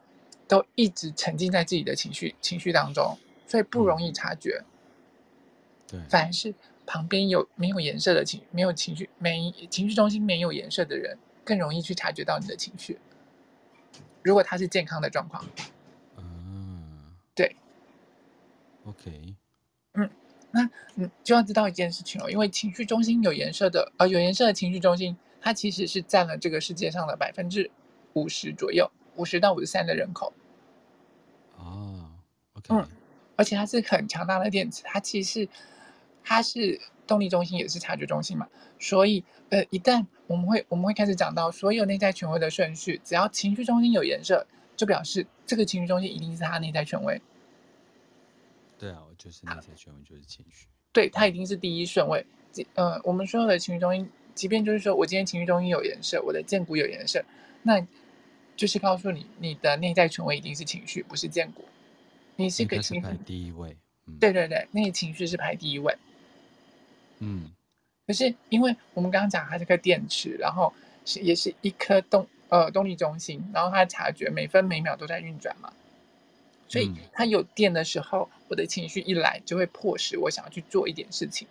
都一直沉浸在自己的情绪情绪当中，所以不容易察觉。对，反而是旁边有没有颜色的情没有情绪没情绪中心没有颜色的人，更容易去察觉到你的情绪。如果他是健康的状况，嗯，对，OK，嗯。那你就要知道一件事情哦，因为情绪中心有颜色的，呃，有颜色的情绪中心，它其实是占了这个世界上的百分之五十左右，五十到五十三的人口。哦，OK，嗯，而且它是很强大的电池，它其实它是动力中心，也是察觉中心嘛。所以，呃，一旦我们会我们会开始讲到所有内在权威的顺序，只要情绪中心有颜色，就表示这个情绪中心一定是它内在权威。对啊，我就是内在权威，就是情绪。对，它一定是第一顺位。呃，我们所有的情绪中心，即便就是说我今天情绪中心有颜色，我的荐骨有颜色，那就是告诉你，你的内在权威一定是情绪，不是建国。你是个情绪排第一位。嗯。对对对，那个情绪是排第一位。嗯。可是因为我们刚刚讲它是颗电池，然后是也是一颗动呃动力中心，然后它察觉每分每秒都在运转嘛。所以，它有电的时候，我的情绪一来，就会迫使我想要去做一点事情。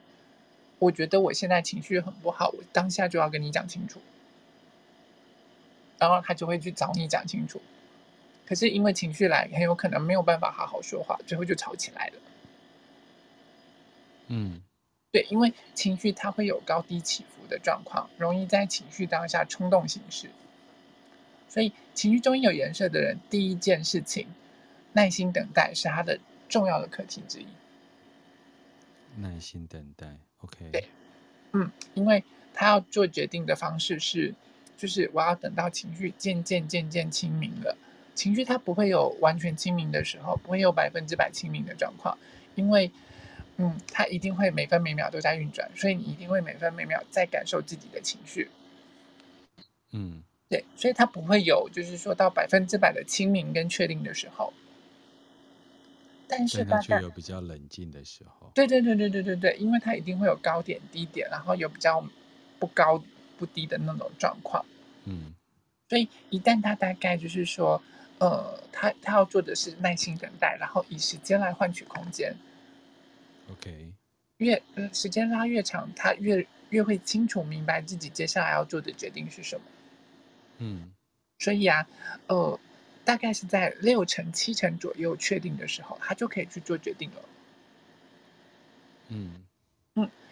我觉得我现在情绪很不好，我当下就要跟你讲清楚。然后他就会去找你讲清楚。可是因为情绪来，很有可能没有办法好好说话，最后就吵起来了。嗯，对，因为情绪它会有高低起伏的状况，容易在情绪当下冲动行事。所以，情绪中心有颜色的人，第一件事情。耐心等待是他的重要的课题之一。耐心等待，OK。对，嗯，因为他要做决定的方式是，就是我要等到情绪渐渐渐渐清明了。情绪它不会有完全清明的时候，不会有百分之百清明的状况，因为，嗯，它一定会每分每秒都在运转，所以你一定会每分每秒在感受自己的情绪。嗯，对，所以它不会有就是说到百分之百的清明跟确定的时候。但是它却有比较冷静的时候，对对对对对对对，因为它一定会有高点低点，然后有比较不高不低的那种状况。嗯，所以一旦他大概就是说，呃，他他要做的是耐心等待，然后以时间来换取空间。OK，越呃时间拉越长，他越越会清楚明白自己接下来要做的决定是什么。嗯，所以啊，呃。大概是在六成七成左右确定的时候，他就可以去做决定了。嗯嗯，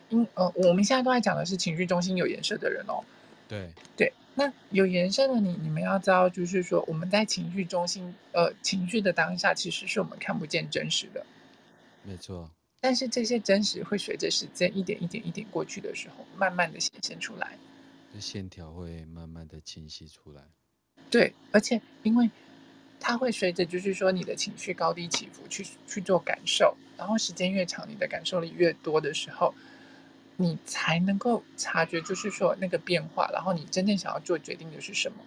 因呃，我们现在都在讲的是情绪中心有颜色的人哦。对对，那有颜色的你，你们要知道，就是说我们在情绪中心，呃，情绪的当下，其实是我们看不见真实的。没错。但是这些真实会随着时间一点一点一点过去的时候，慢慢的显现出来。这线条会慢慢的清晰出来。对，而且因为它会随着，就是说你的情绪高低起伏去去做感受，然后时间越长，你的感受力越多的时候，你才能够察觉，就是说那个变化，然后你真正想要做决定的是什么。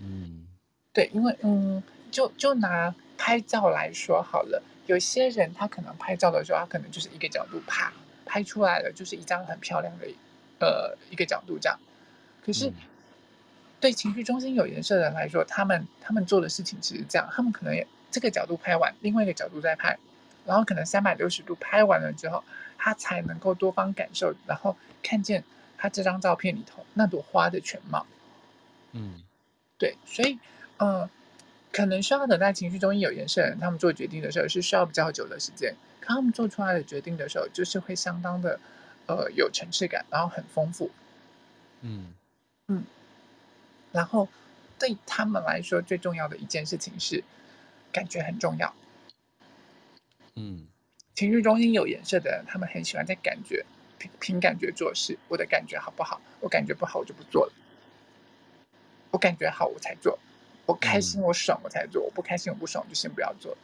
嗯，对，因为嗯，就就拿拍照来说好了，有些人他可能拍照的时候，他可能就是一个角度啪拍出来了，就是一张很漂亮的呃一个角度这样，可是。嗯对情绪中心有颜色的人来说，他们他们做的事情其实这样，他们可能也这个角度拍完，另外一个角度再拍，然后可能三百六十度拍完了之后，他才能够多方感受，然后看见他这张照片里头那朵花的全貌。嗯，对，所以嗯、呃，可能需要等待情绪中心有颜色他们做决定的时候是需要比较久的时间，可他们做出来的决定的时候，就是会相当的呃有层次感，然后很丰富。嗯嗯。然后，对他们来说，最重要的一件事情是，感觉很重要。嗯，情绪中心有颜色的人，他们很喜欢在感觉凭凭感觉做事。我的感觉好不好？我感觉不好，我就不做了。我感觉好，我才做。我开心，我爽，我才做。我不开心，我不爽，我就先不要做。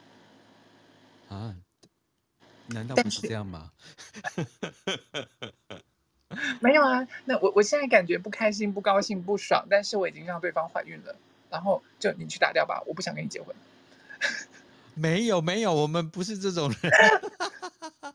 啊？难道不是这样吗？没有啊，那我我现在感觉不开心、不高兴、不爽，但是我已经让对方怀孕了，然后就你去打掉吧，我不想跟你结婚。没有没有，我们不是这种人。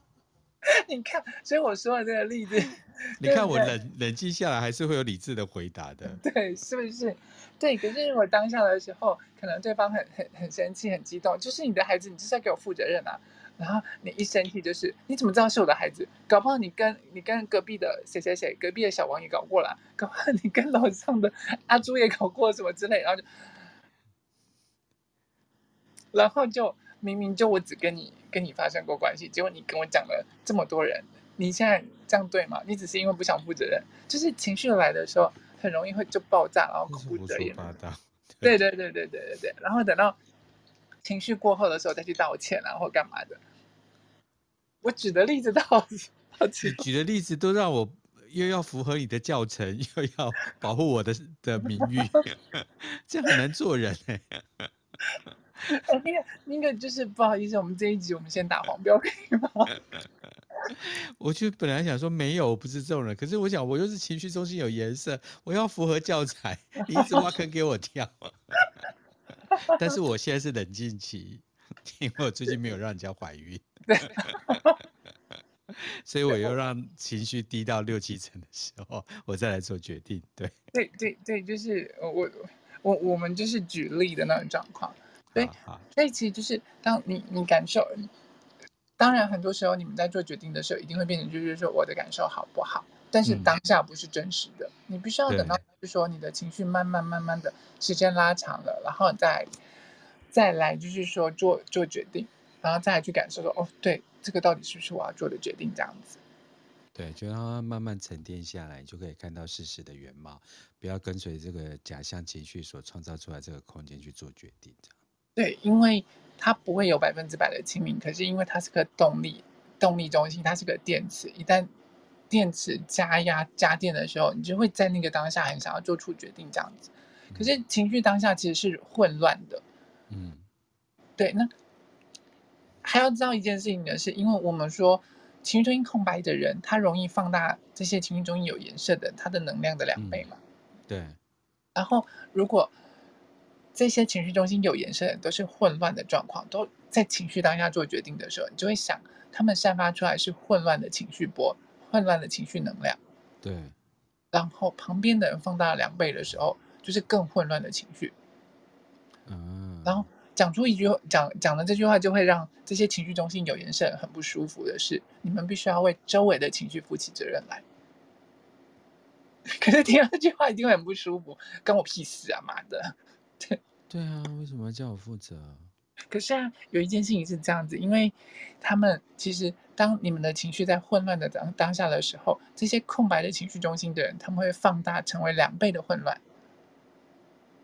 你看，所以我说的这个例子，你看我冷冷静下来，还是会有理智的回答的。对，是不是？对，可是我当下的时候，可能对方很很很生气、很激动，就是你的孩子，你就是要给我负责任啊。然后你一生气就是，你怎么知道是我的孩子？搞不好你跟你跟隔壁的谁谁谁，隔壁的小王也搞过了，搞不好你跟楼上的阿朱也搞过什么之类，然后就，然后就明明就我只跟你跟你发生过关系，结果你跟我讲了这么多人，你现在这样对吗？你只是因为不想负责任，就是情绪来的时候很容易会就爆炸，然后口不择言。对对对对对对对，然后等到。情绪过后的时候再去道歉然后干嘛的？我举的例子到，你，举的例子都让我又要符合你的教程，又要保护我的的名誉，这样很难做人哎、欸。那个那个就是不好意思，我们这一集我们先打黄标可以吗？我就本来想说没有，我不是这种人，可是我想我又是情绪中心有颜色，我要符合教材，你一直挖坑给我跳。但是我现在是冷静期，因为我最近没有让人家怀孕，所以我又让情绪低到六七成的时候，我再来做决定。对，对，对，对，就是我，我，我们就是举例的那种状况。对，所以其实就是当你你感受，当然很多时候你们在做决定的时候，一定会变成就是说我的感受好不好？但是当下不是真实的，嗯、你必须要等到，就是说你的情绪慢慢慢慢的时间拉长了，然后再再来就是说做做决定，然后再来去感受说，哦，对，这个到底是不是我要做的决定？这样子。对，就让它慢慢沉淀下来，就可以看到事实的原貌，不要跟随这个假象情绪所创造出来这个空间去做决定。对，因为它不会有百分之百的清明，可是因为它是个动力动力中心，它是个电池，一旦电池加压加电的时候，你就会在那个当下很想要做出决定这样子。可是情绪当下其实是混乱的，嗯，对。那还要知道一件事情的是，因为我们说情绪中心空白的人，他容易放大这些情绪中心有颜色的他的能量的两倍嘛。对。然后如果这些情绪中心有延伸的人都是混乱的状况，都在情绪当下做决定的时候，你就会想，他们散发出来是混乱的情绪波。混乱的情绪能量，对，然后旁边的人放大了两倍的时候，就是更混乱的情绪。嗯，然后讲出一句讲讲了这句话，就会让这些情绪中心有延伸很不舒服的是，你们必须要为周围的情绪负起责任来。可是听到这句话一定会很不舒服，关我屁事啊妈的！对 对啊，为什么要叫我负责？可是啊，有一件事情是这样子，因为他们其实当你们的情绪在混乱的当当下的时候，这些空白的情绪中心的人，他们会放大成为两倍的混乱，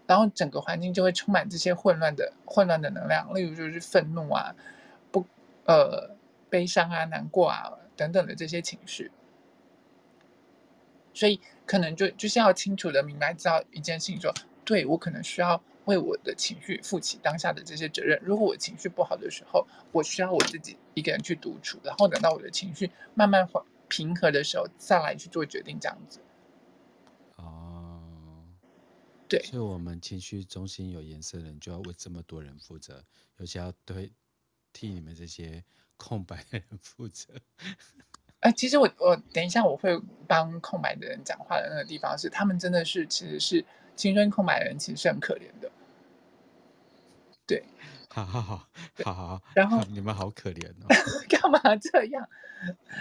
然后整个环境就会充满这些混乱的混乱的能量，例如就是愤怒啊、不呃悲伤啊、难过啊等等的这些情绪，所以可能就就是要清楚的明白知道一件事情说，说对我可能需要。为我的情绪负起当下的这些责任。如果我情绪不好的时候，我需要我自己一个人去独处，然后等到我的情绪慢慢缓平和的时候，再来去做决定，这样子。哦，对，所以我们情绪中心有颜色的人，就要为这么多人负责，尤其要对替你们这些空白的人负责。哎、呃，其实我我等一下我会帮空白的人讲话的那个地方是，他们真的是其实是。青春空白的人其实是很可怜的，对，好好好，好好，然后你们好可怜哦，干嘛这样？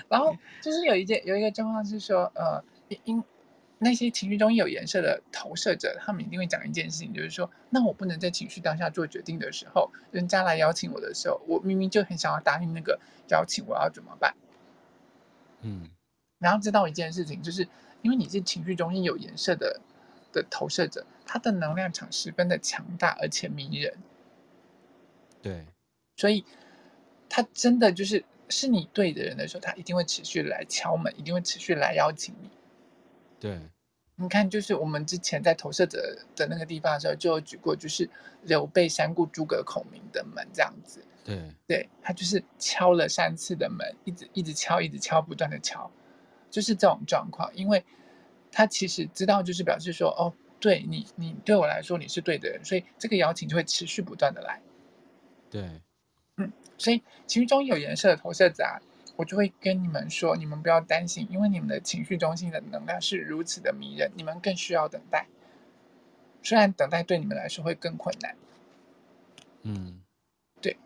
然后就是有一件有一个状况是说，呃，因那些情绪中有颜色的投射者，他们一定会讲一件事情，就是说，那我不能在情绪当下做决定的时候，人家来邀请我的时候，我明明就很想要答应那个邀请，我要怎么办？嗯，然后知道一件事情，就是因为你是情绪中心有颜色的。的投射者，他的能量场十分的强大而且迷人，对，所以他真的就是是你对的人的时候，他一定会持续来敲门，一定会持续来邀请你。对，你看，就是我们之前在投射者的那个地方的时候，就有举过，就是刘备三顾诸葛孔明的门这样子。对，对，他就是敲了三次的门，一直一直敲，一直敲，不断的敲，就是这种状况，因为。他其实知道，就是表示说，哦，对你，你对我来说你是对的人，所以这个邀请就会持续不断的来。对，嗯，所以情绪中有颜色的投射者啊，我就会跟你们说，你们不要担心，因为你们的情绪中心的能量是如此的迷人，你们更需要等待。虽然等待对你们来说会更困难。嗯，对。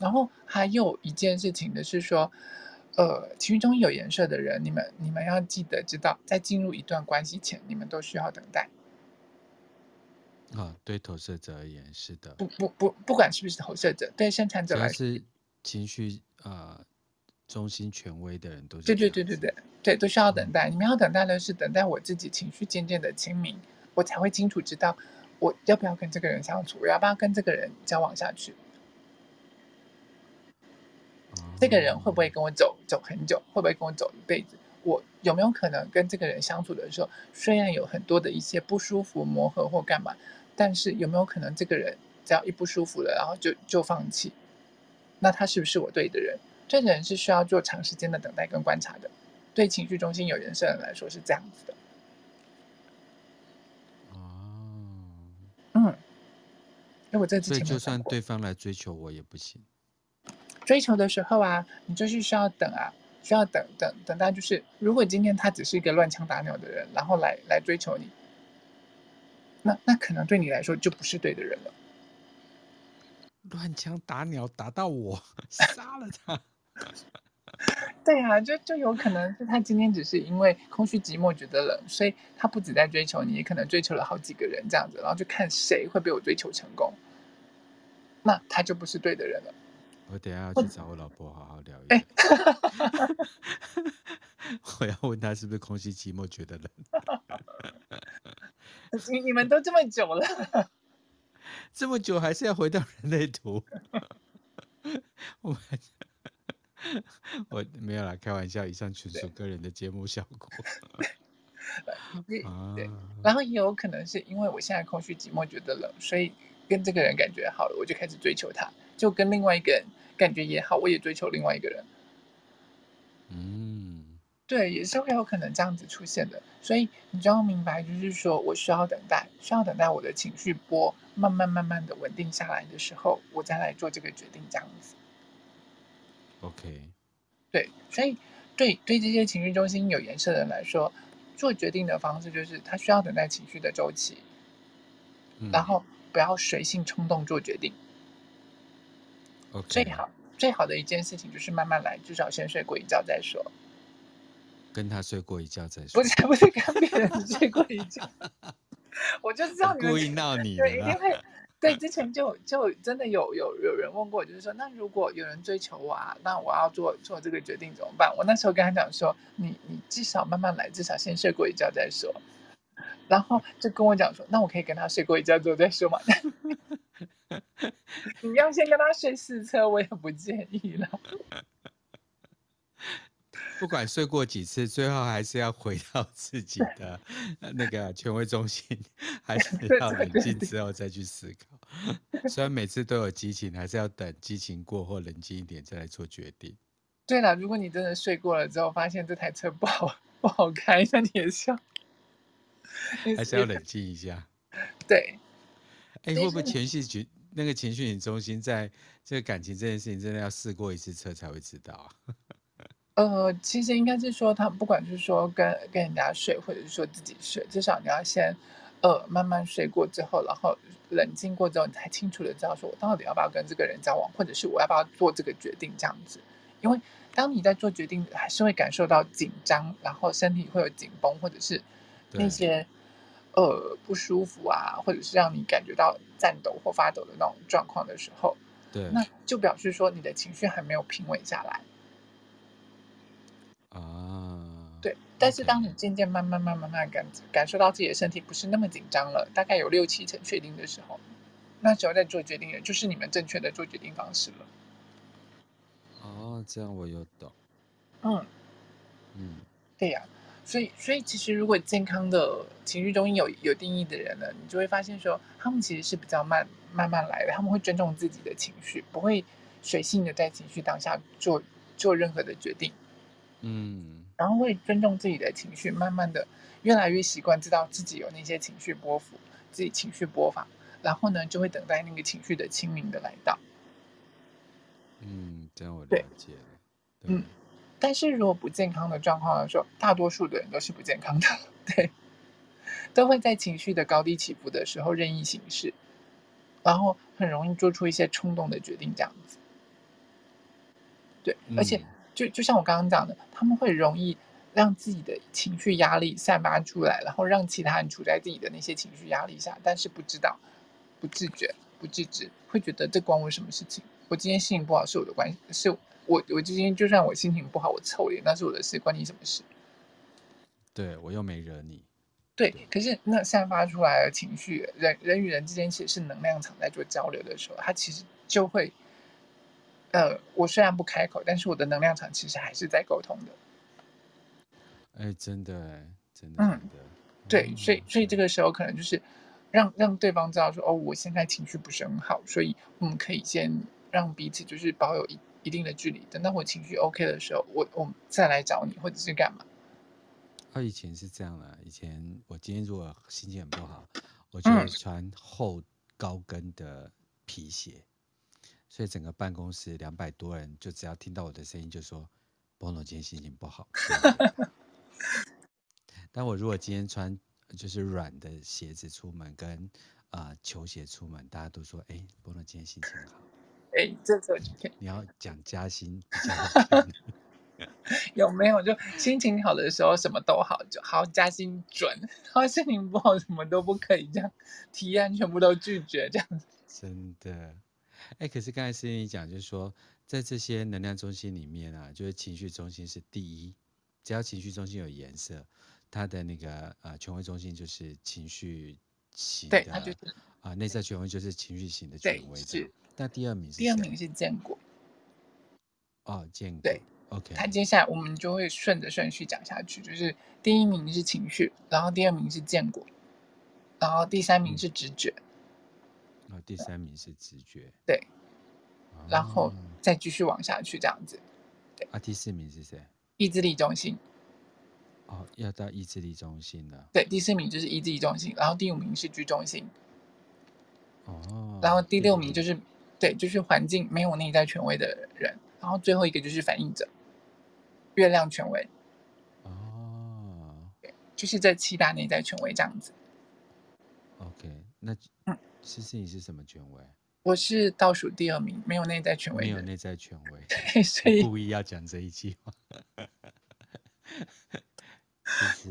然后还有一件事情的是说。呃，情绪中有颜色的人，你们你们要记得知道，在进入一段关系前，你们都需要等待。啊、哦，对投射者而言是的。不不不，不管是不是投射者，对生产者来说，是情绪呃中心权威的人都是。对对对对对对，都需要等待。嗯、你们要等待的是等待我自己情绪渐渐的清明，我才会清楚知道我要不要跟这个人相处，我要不要跟这个人交往下去。这个人会不会跟我走走很久？会不会跟我走一辈子？我有没有可能跟这个人相处的时候，虽然有很多的一些不舒服、磨合或干嘛，但是有没有可能这个人只要一不舒服了，然后就就放弃？那他是不是我对的人？这个人是需要做长时间的等待跟观察的。对情绪中心有颜色的人来说是这样子的。哦，嗯，那我这之前所以就算对方来追求我也不行。追求的时候啊，你就是需要等啊，需要等等等待。就是如果今天他只是一个乱枪打鸟的人，然后来来追求你，那那可能对你来说就不是对的人了。乱枪打鸟打到我，杀了他。对啊，就就有可能是他今天只是因为空虚寂寞觉得冷，所以他不止在追求你，也可能追求了好几个人这样子，然后就看谁会被我追求成功，那他就不是对的人了。我等下要去找我老婆好好聊一聊。欸、我要问他是不是空虚寂寞觉得冷。你你们都这么久了，这么久还是要回到人类图。我我没有啦，开玩笑，以上纯属个人的节目效果。对，然后也有可能是因为我现在空虚寂寞觉得冷，所以跟这个人感觉好了，我就开始追求他。就跟另外一个人感觉也好，我也追求另外一个人。嗯，对，也是会有可能这样子出现的。所以你就要明白，就是说我需要等待，需要等待我的情绪波慢慢慢慢的稳定下来的时候，我再来做这个决定，这样子。OK。对，所以对对这些情绪中心有颜色的人来说，做决定的方式就是他需要等待情绪的周期，嗯，然后不要随性冲动做决定。Okay. 最好最好的一件事情就是慢慢来，至少先睡过一觉再说。跟他睡过一觉再说。不是 不是跟别人睡过一觉，我就知道你故意闹你，对，一定会对，之前就就真的有有有人问过，就是说，那如果有人追求我啊，那我要做做这个决定怎么办？我那时候跟他讲说，你你至少慢慢来，至少先睡过一觉再说。然后就跟我讲说，那我可以跟他睡过一觉之后再说嘛？你要先跟他睡四车，我也不建议了。不管睡过几次，最后还是要回到自己的 那个权威中心，还是要冷静之后再去思考。虽然每次都有激情，还是要等激情过后冷静一点再来做决定。对了，如果你真的睡过了之后，发现这台车不好不好开，那你也是要，还是要冷静一下。对。哎，会不会情绪局那个情绪中心在这个感情这件事情，真的要试过一次车才会知道啊？呃，其实应该是说，他不管是说跟跟人家睡，或者是说自己睡，至少你要先，呃，慢慢睡过之后，然后冷静过之后，你才清楚的知道说，我到底要不要跟这个人交往，或者是我要不要做这个决定这样子。因为当你在做决定，还是会感受到紧张，然后身体会有紧绷，或者是那些呃不舒服啊，或者是让你感觉到颤抖或发抖的那种状况的时候，对，那就表示说你的情绪还没有平稳下来。啊，对，但是当你渐渐慢慢慢慢慢感感受到自己的身体不是那么紧张了，大概有六七成确定的时候，那时候再做决定的就是你们正确的做决定方式了。哦，这样我有懂。嗯嗯，对呀，所以所以其实如果健康的情绪中心有有定义的人呢，你就会发现说，他们其实是比较慢慢慢来的，他们会尊重自己的情绪，不会随性的在情绪当下做做任何的决定。嗯，然后会尊重自己的情绪，慢慢的越来越习惯知道自己有那些情绪波幅，自己情绪波法，然后呢，就会等待那个情绪的清明的来到。嗯，这样我了解了。嗯，但是如果不健康的状况的时候，大多数的人都是不健康的，对，都会在情绪的高低起伏的时候任意行事，然后很容易做出一些冲动的决定，这样子。对，而且。嗯就就像我刚刚讲的，他们会容易让自己的情绪压力散发出来，然后让其他人处在自己的那些情绪压力下，但是不知道、不自觉、不自知，会觉得这关我什么事情？我今天心情不好是我的关系，是我我今天就算我心情不好，我臭脸那是我的事，关你什么事？对，我又没惹你。对，可是那散发出来的情绪，人人与人之间其实是能量场在做交流的时候，它其实就会。呃，我虽然不开口，但是我的能量场其实还是在沟通的。哎，真的，真的，真的，嗯，对，所以，所以这个时候可能就是让让对方知道说，哦，我现在情绪不是很好，所以我们可以先让彼此就是保有一一定的距离，等到我情绪 OK 的时候，我我再来找你，或者是干嘛。他以前是这样的，以前我今天如果心情很不好，我就会穿厚高跟的皮鞋。所以整个办公室两百多人，就只要听到我的声音，就说：“Bono 今天心情不好。”但我如果今天穿就是软的鞋子出门，跟啊、呃、球鞋出门，大家都说：“哎，Bono 今天心情好。”哎，这时候你要讲加薪 有没有？就心情好的时候什么都好，就好加薪准；然后心情不好什么都不可以，这样提案全部都拒绝，这样真的。哎，可是刚才思你讲，就是说，在这些能量中心里面啊，就是情绪中心是第一，只要情绪中心有颜色，它的那个呃权威中心就是情绪型的，对，它就是啊内在权威就是情绪型的权威。是。那第二名是？第二名是建国。哦，建国。对，OK。他接下来我们就会顺着顺序讲下去，就是第一名是情绪，然后第二名是建国，然后第三名是直觉。嗯哦，第三名是直觉，对，然后再继续往下去这样子，对。啊，第四名是谁？意志力中心。哦，要到意志力中心了。对，第四名就是意志力中心，然后第五名是居中心。哦。然后第六名就是，对，就是环境没有内在权威的人，然后最后一个就是反应者，月亮权威。哦。对，就是这七大内在权威这样子。OK，那嗯。思思，你是什么权威？我是倒数第二名，没有内在权威。没有内在权威，对，所以故意要讲这一句话。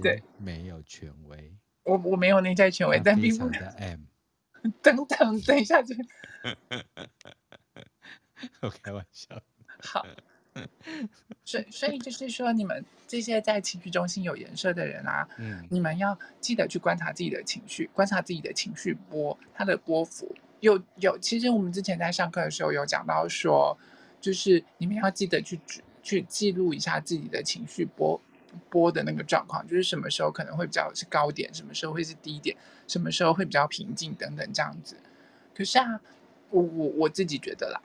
对，没有权威。我我没有内在权威，但并不的 M。等等，等一下，这 我开玩笑。好，所以所以就是说，你们这些在情绪中心有颜色的人啊，嗯，你们要记得去观察自己的情绪，观察自己的情绪波，它的波幅。有有，其实我们之前在上课的时候有讲到说，就是你们要记得去去记录一下自己的情绪波波的那个状况，就是什么时候可能会比较是高点，什么时候会是低点，什么时候会比较平静等等这样子。可是啊，我我我自己觉得啦。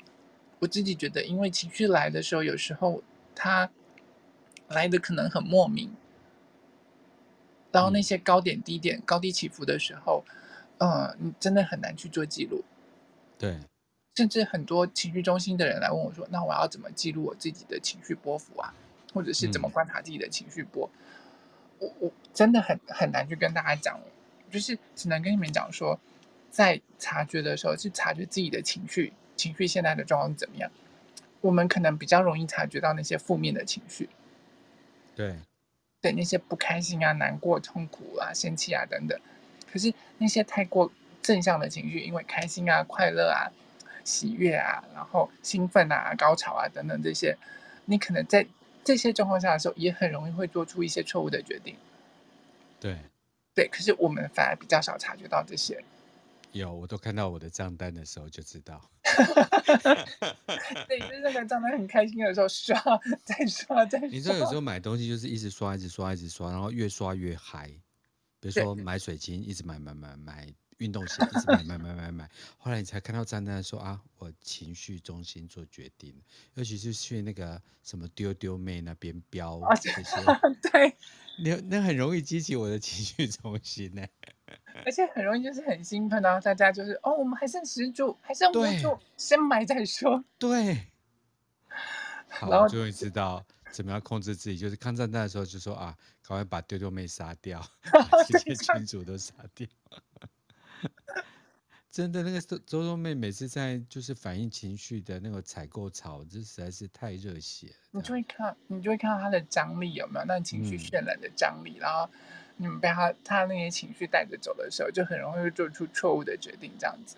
我自己觉得，因为情绪来的时候，有时候它来的可能很莫名，然后那些高点低点、高低起伏的时候，呃，你真的很难去做记录。对，甚至很多情绪中心的人来问我说：“那我要怎么记录我自己的情绪波幅啊？或者是怎么观察自己的情绪波？”嗯、我我真的很很难去跟大家讲，就是只能跟你们讲说，在察觉的时候，去察觉自己的情绪。情绪现在的状况怎么样？我们可能比较容易察觉到那些负面的情绪，对，对那些不开心啊、难过、痛苦啊、生气啊等等。可是那些太过正向的情绪，因为开心啊、快乐啊、喜悦啊，然后兴奋啊、高潮啊等等这些，你可能在这些状况下的时候，也很容易会做出一些错误的决定。对，对，可是我们反而比较少察觉到这些。有，我都看到我的账单的时候就知道。对，就是那个账单很开心的时候，刷再刷再刷。你知道有时候买东西就是一直刷，一直刷，一直刷，然后越刷越嗨。比如说买水晶，一直买买买买。运动鞋一直买买买买买，后来你才看到账单说啊，我情绪中心做决定，尤其是去那个什么丢丢妹那边标这些，对，那那很容易激起我的情绪中心呢，而且很容易就是很兴奋，然后大家就是哦，我们还剩十组，还剩五组，先买再说。对，好，然后终于知道怎么样控制自己，就是看账单的时候就说啊，赶快把丢丢妹杀掉，把这些群主都杀掉。真的，那个周周周妹每次在就是反映情绪的那个采购潮，这实在是太热血了。你就会看，你就会看到她的张力有没有？那情绪渲染的张力，嗯、然后你们被她她那些情绪带着走的时候，就很容易会做出错误的决定，这样子。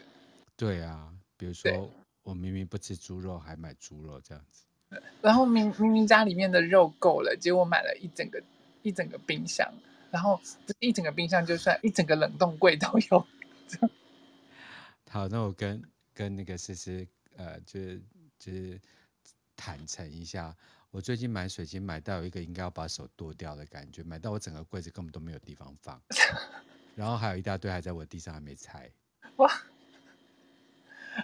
对啊，比如说我明明不吃猪肉，还买猪肉这样子。然后明明明家里面的肉够了，结果买了一整个一整个冰箱，然后一整个冰箱就算一整个冷冻柜都有。好，那我跟跟那个思思，呃，就是就是坦诚一下，我最近买水晶买到有一个应该要把手剁掉的感觉，买到我整个柜子根本都没有地方放，然后还有一大堆还在我地上还没拆。哇，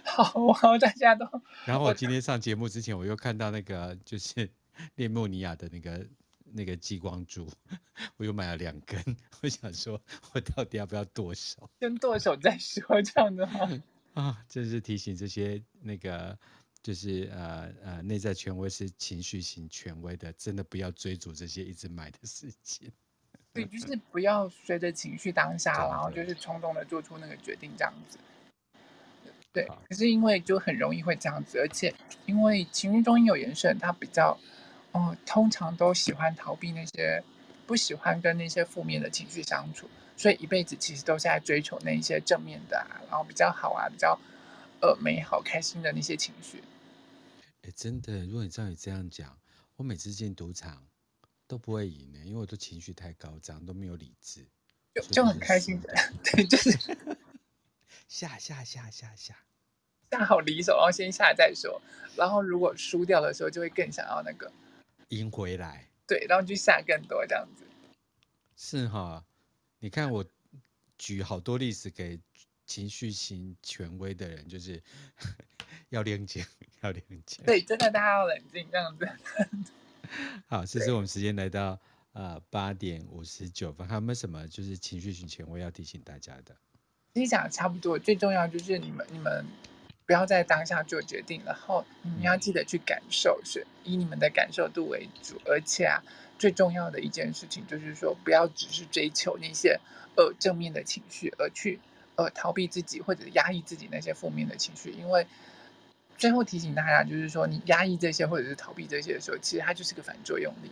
好哇，大家都。然后我今天上节目之前，我又看到那个就是 列莫尼亚的那个。那个激光珠，我又买了两根。我想说，我到底要不要剁手？先剁手再说，这样的话 啊，这是提醒这些那个，就是呃呃，内在权威是情绪型权威的，真的不要追逐这些一直买的事情。对，就是不要随着情绪当下，然后就是冲动的做出那个决定，这样子。对，可是因为就很容易会这样子，而且因为情绪中心有延伸，它比较。哦，通常都喜欢逃避那些，不喜欢跟那些负面的情绪相处，所以一辈子其实都是在追求那一些正面的啊，然后比较好啊，比较呃美好、开心的那些情绪。哎，真的，如果你照你这样讲，我每次进赌场都不会赢呢，因为我都情绪太高涨，都没有理智，就就很开心的，对，就是下下下下下下好离手，然后先下再说，然后如果输掉的时候，就会更想要那个。赢回来，对，然后就下更多这样子，是哈。你看我举好多例子给情绪型权威的人，就是 要冷静，要冷静。对，真的大家要冷静这样子。好，这是我们时间来到呃八点五十九分，还有没有什么就是情绪型权威要提醒大家的？其实讲的差不多，最重要就是你们你们。不要在当下做决定，然后你们要记得去感受，是以你们的感受度为主。而且啊，最重要的一件事情就是说，不要只是追求那些呃正面的情绪，而去呃逃避自己或者压抑自己那些负面的情绪。因为最后提醒大家，就是说你压抑这些或者是逃避这些的时候，其实它就是个反作用力。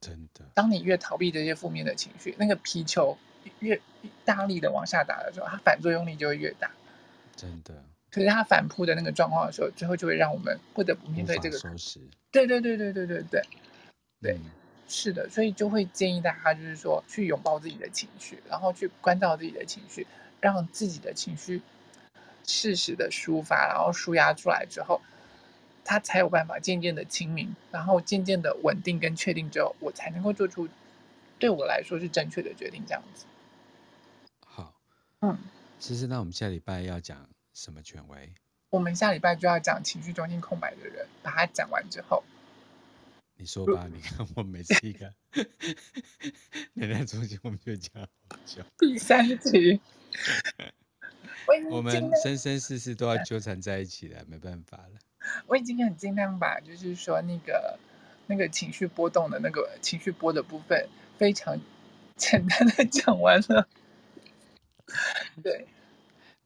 真的，当你越逃避这些负面的情绪，那个皮球越大力的往下打的时候，它反作用力就会越大。真的。可是他反扑的那个状况的时候，最后就会让我们不得不面对这个收拾。对对对对对对对，对，嗯、是的，所以就会建议大家就是说，去拥抱自己的情绪，然后去关照自己的情绪，让自己的情绪适时的抒发，然后抒压出来之后，他才有办法渐渐的清明，然后渐渐的稳定跟确定之后，我才能够做出对我来说是正确的决定，这样子。好，嗯，其实那我们下礼拜要讲。什么权威？我们下礼拜就要讲情绪中心空白的人，把它讲完之后，你说吧。你看我每次一个能量中心，我们就讲好久。第三集，我们生生世世都要纠缠在一起了，没办法了。我已经很尽量把，就是说那个那个情绪波动的那个情绪波的部分，非常简单的讲完了。对。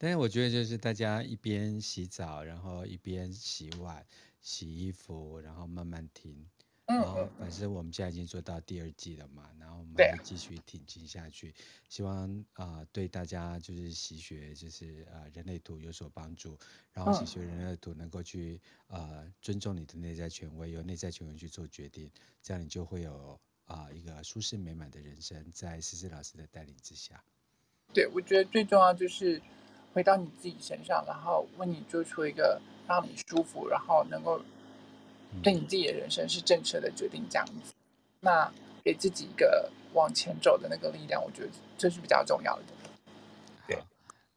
但是我觉得就是大家一边洗澡，然后一边洗碗、洗衣服，然后慢慢听。然后反正我们现在已经做到第二季了嘛，然后我们会继续挺进下去。希望啊、呃，对大家就是习学，就是呃人类图有所帮助。然后习学人类图能够去呃尊重你的内在权威，由内在权威去做决定，这样你就会有啊、呃、一个舒适美满的人生，在思思老师的带领之下。对，我觉得最重要就是。回到你自己身上，然后为你做出一个让你舒服，然后能够对你自己的人生是正确的决定，这样子，那给自己一个往前走的那个力量，我觉得这是比较重要的。对，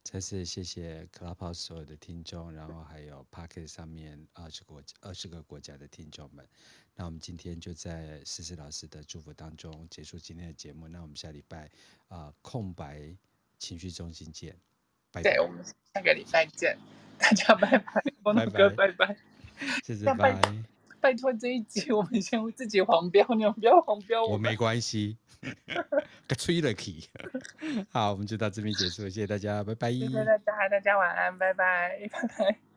再次谢谢 Clubhouse 所有的听众，然后还有 Pocket 上面二十国二十个国家的听众们。那我们今天就在思思老师的祝福当中结束今天的节目。那我们下礼拜啊、呃，空白情绪中心见。拜拜，对，我们下个礼拜见，大家拜拜，光头哥拜拜，谢谢拜拜。拜托这一集我们先自己黄标，你们不要黄标我。我没关系，吹了气。好，我们就到这边结束，谢谢大家，拜拜。谢谢大家，大家晚安，拜拜，拜拜。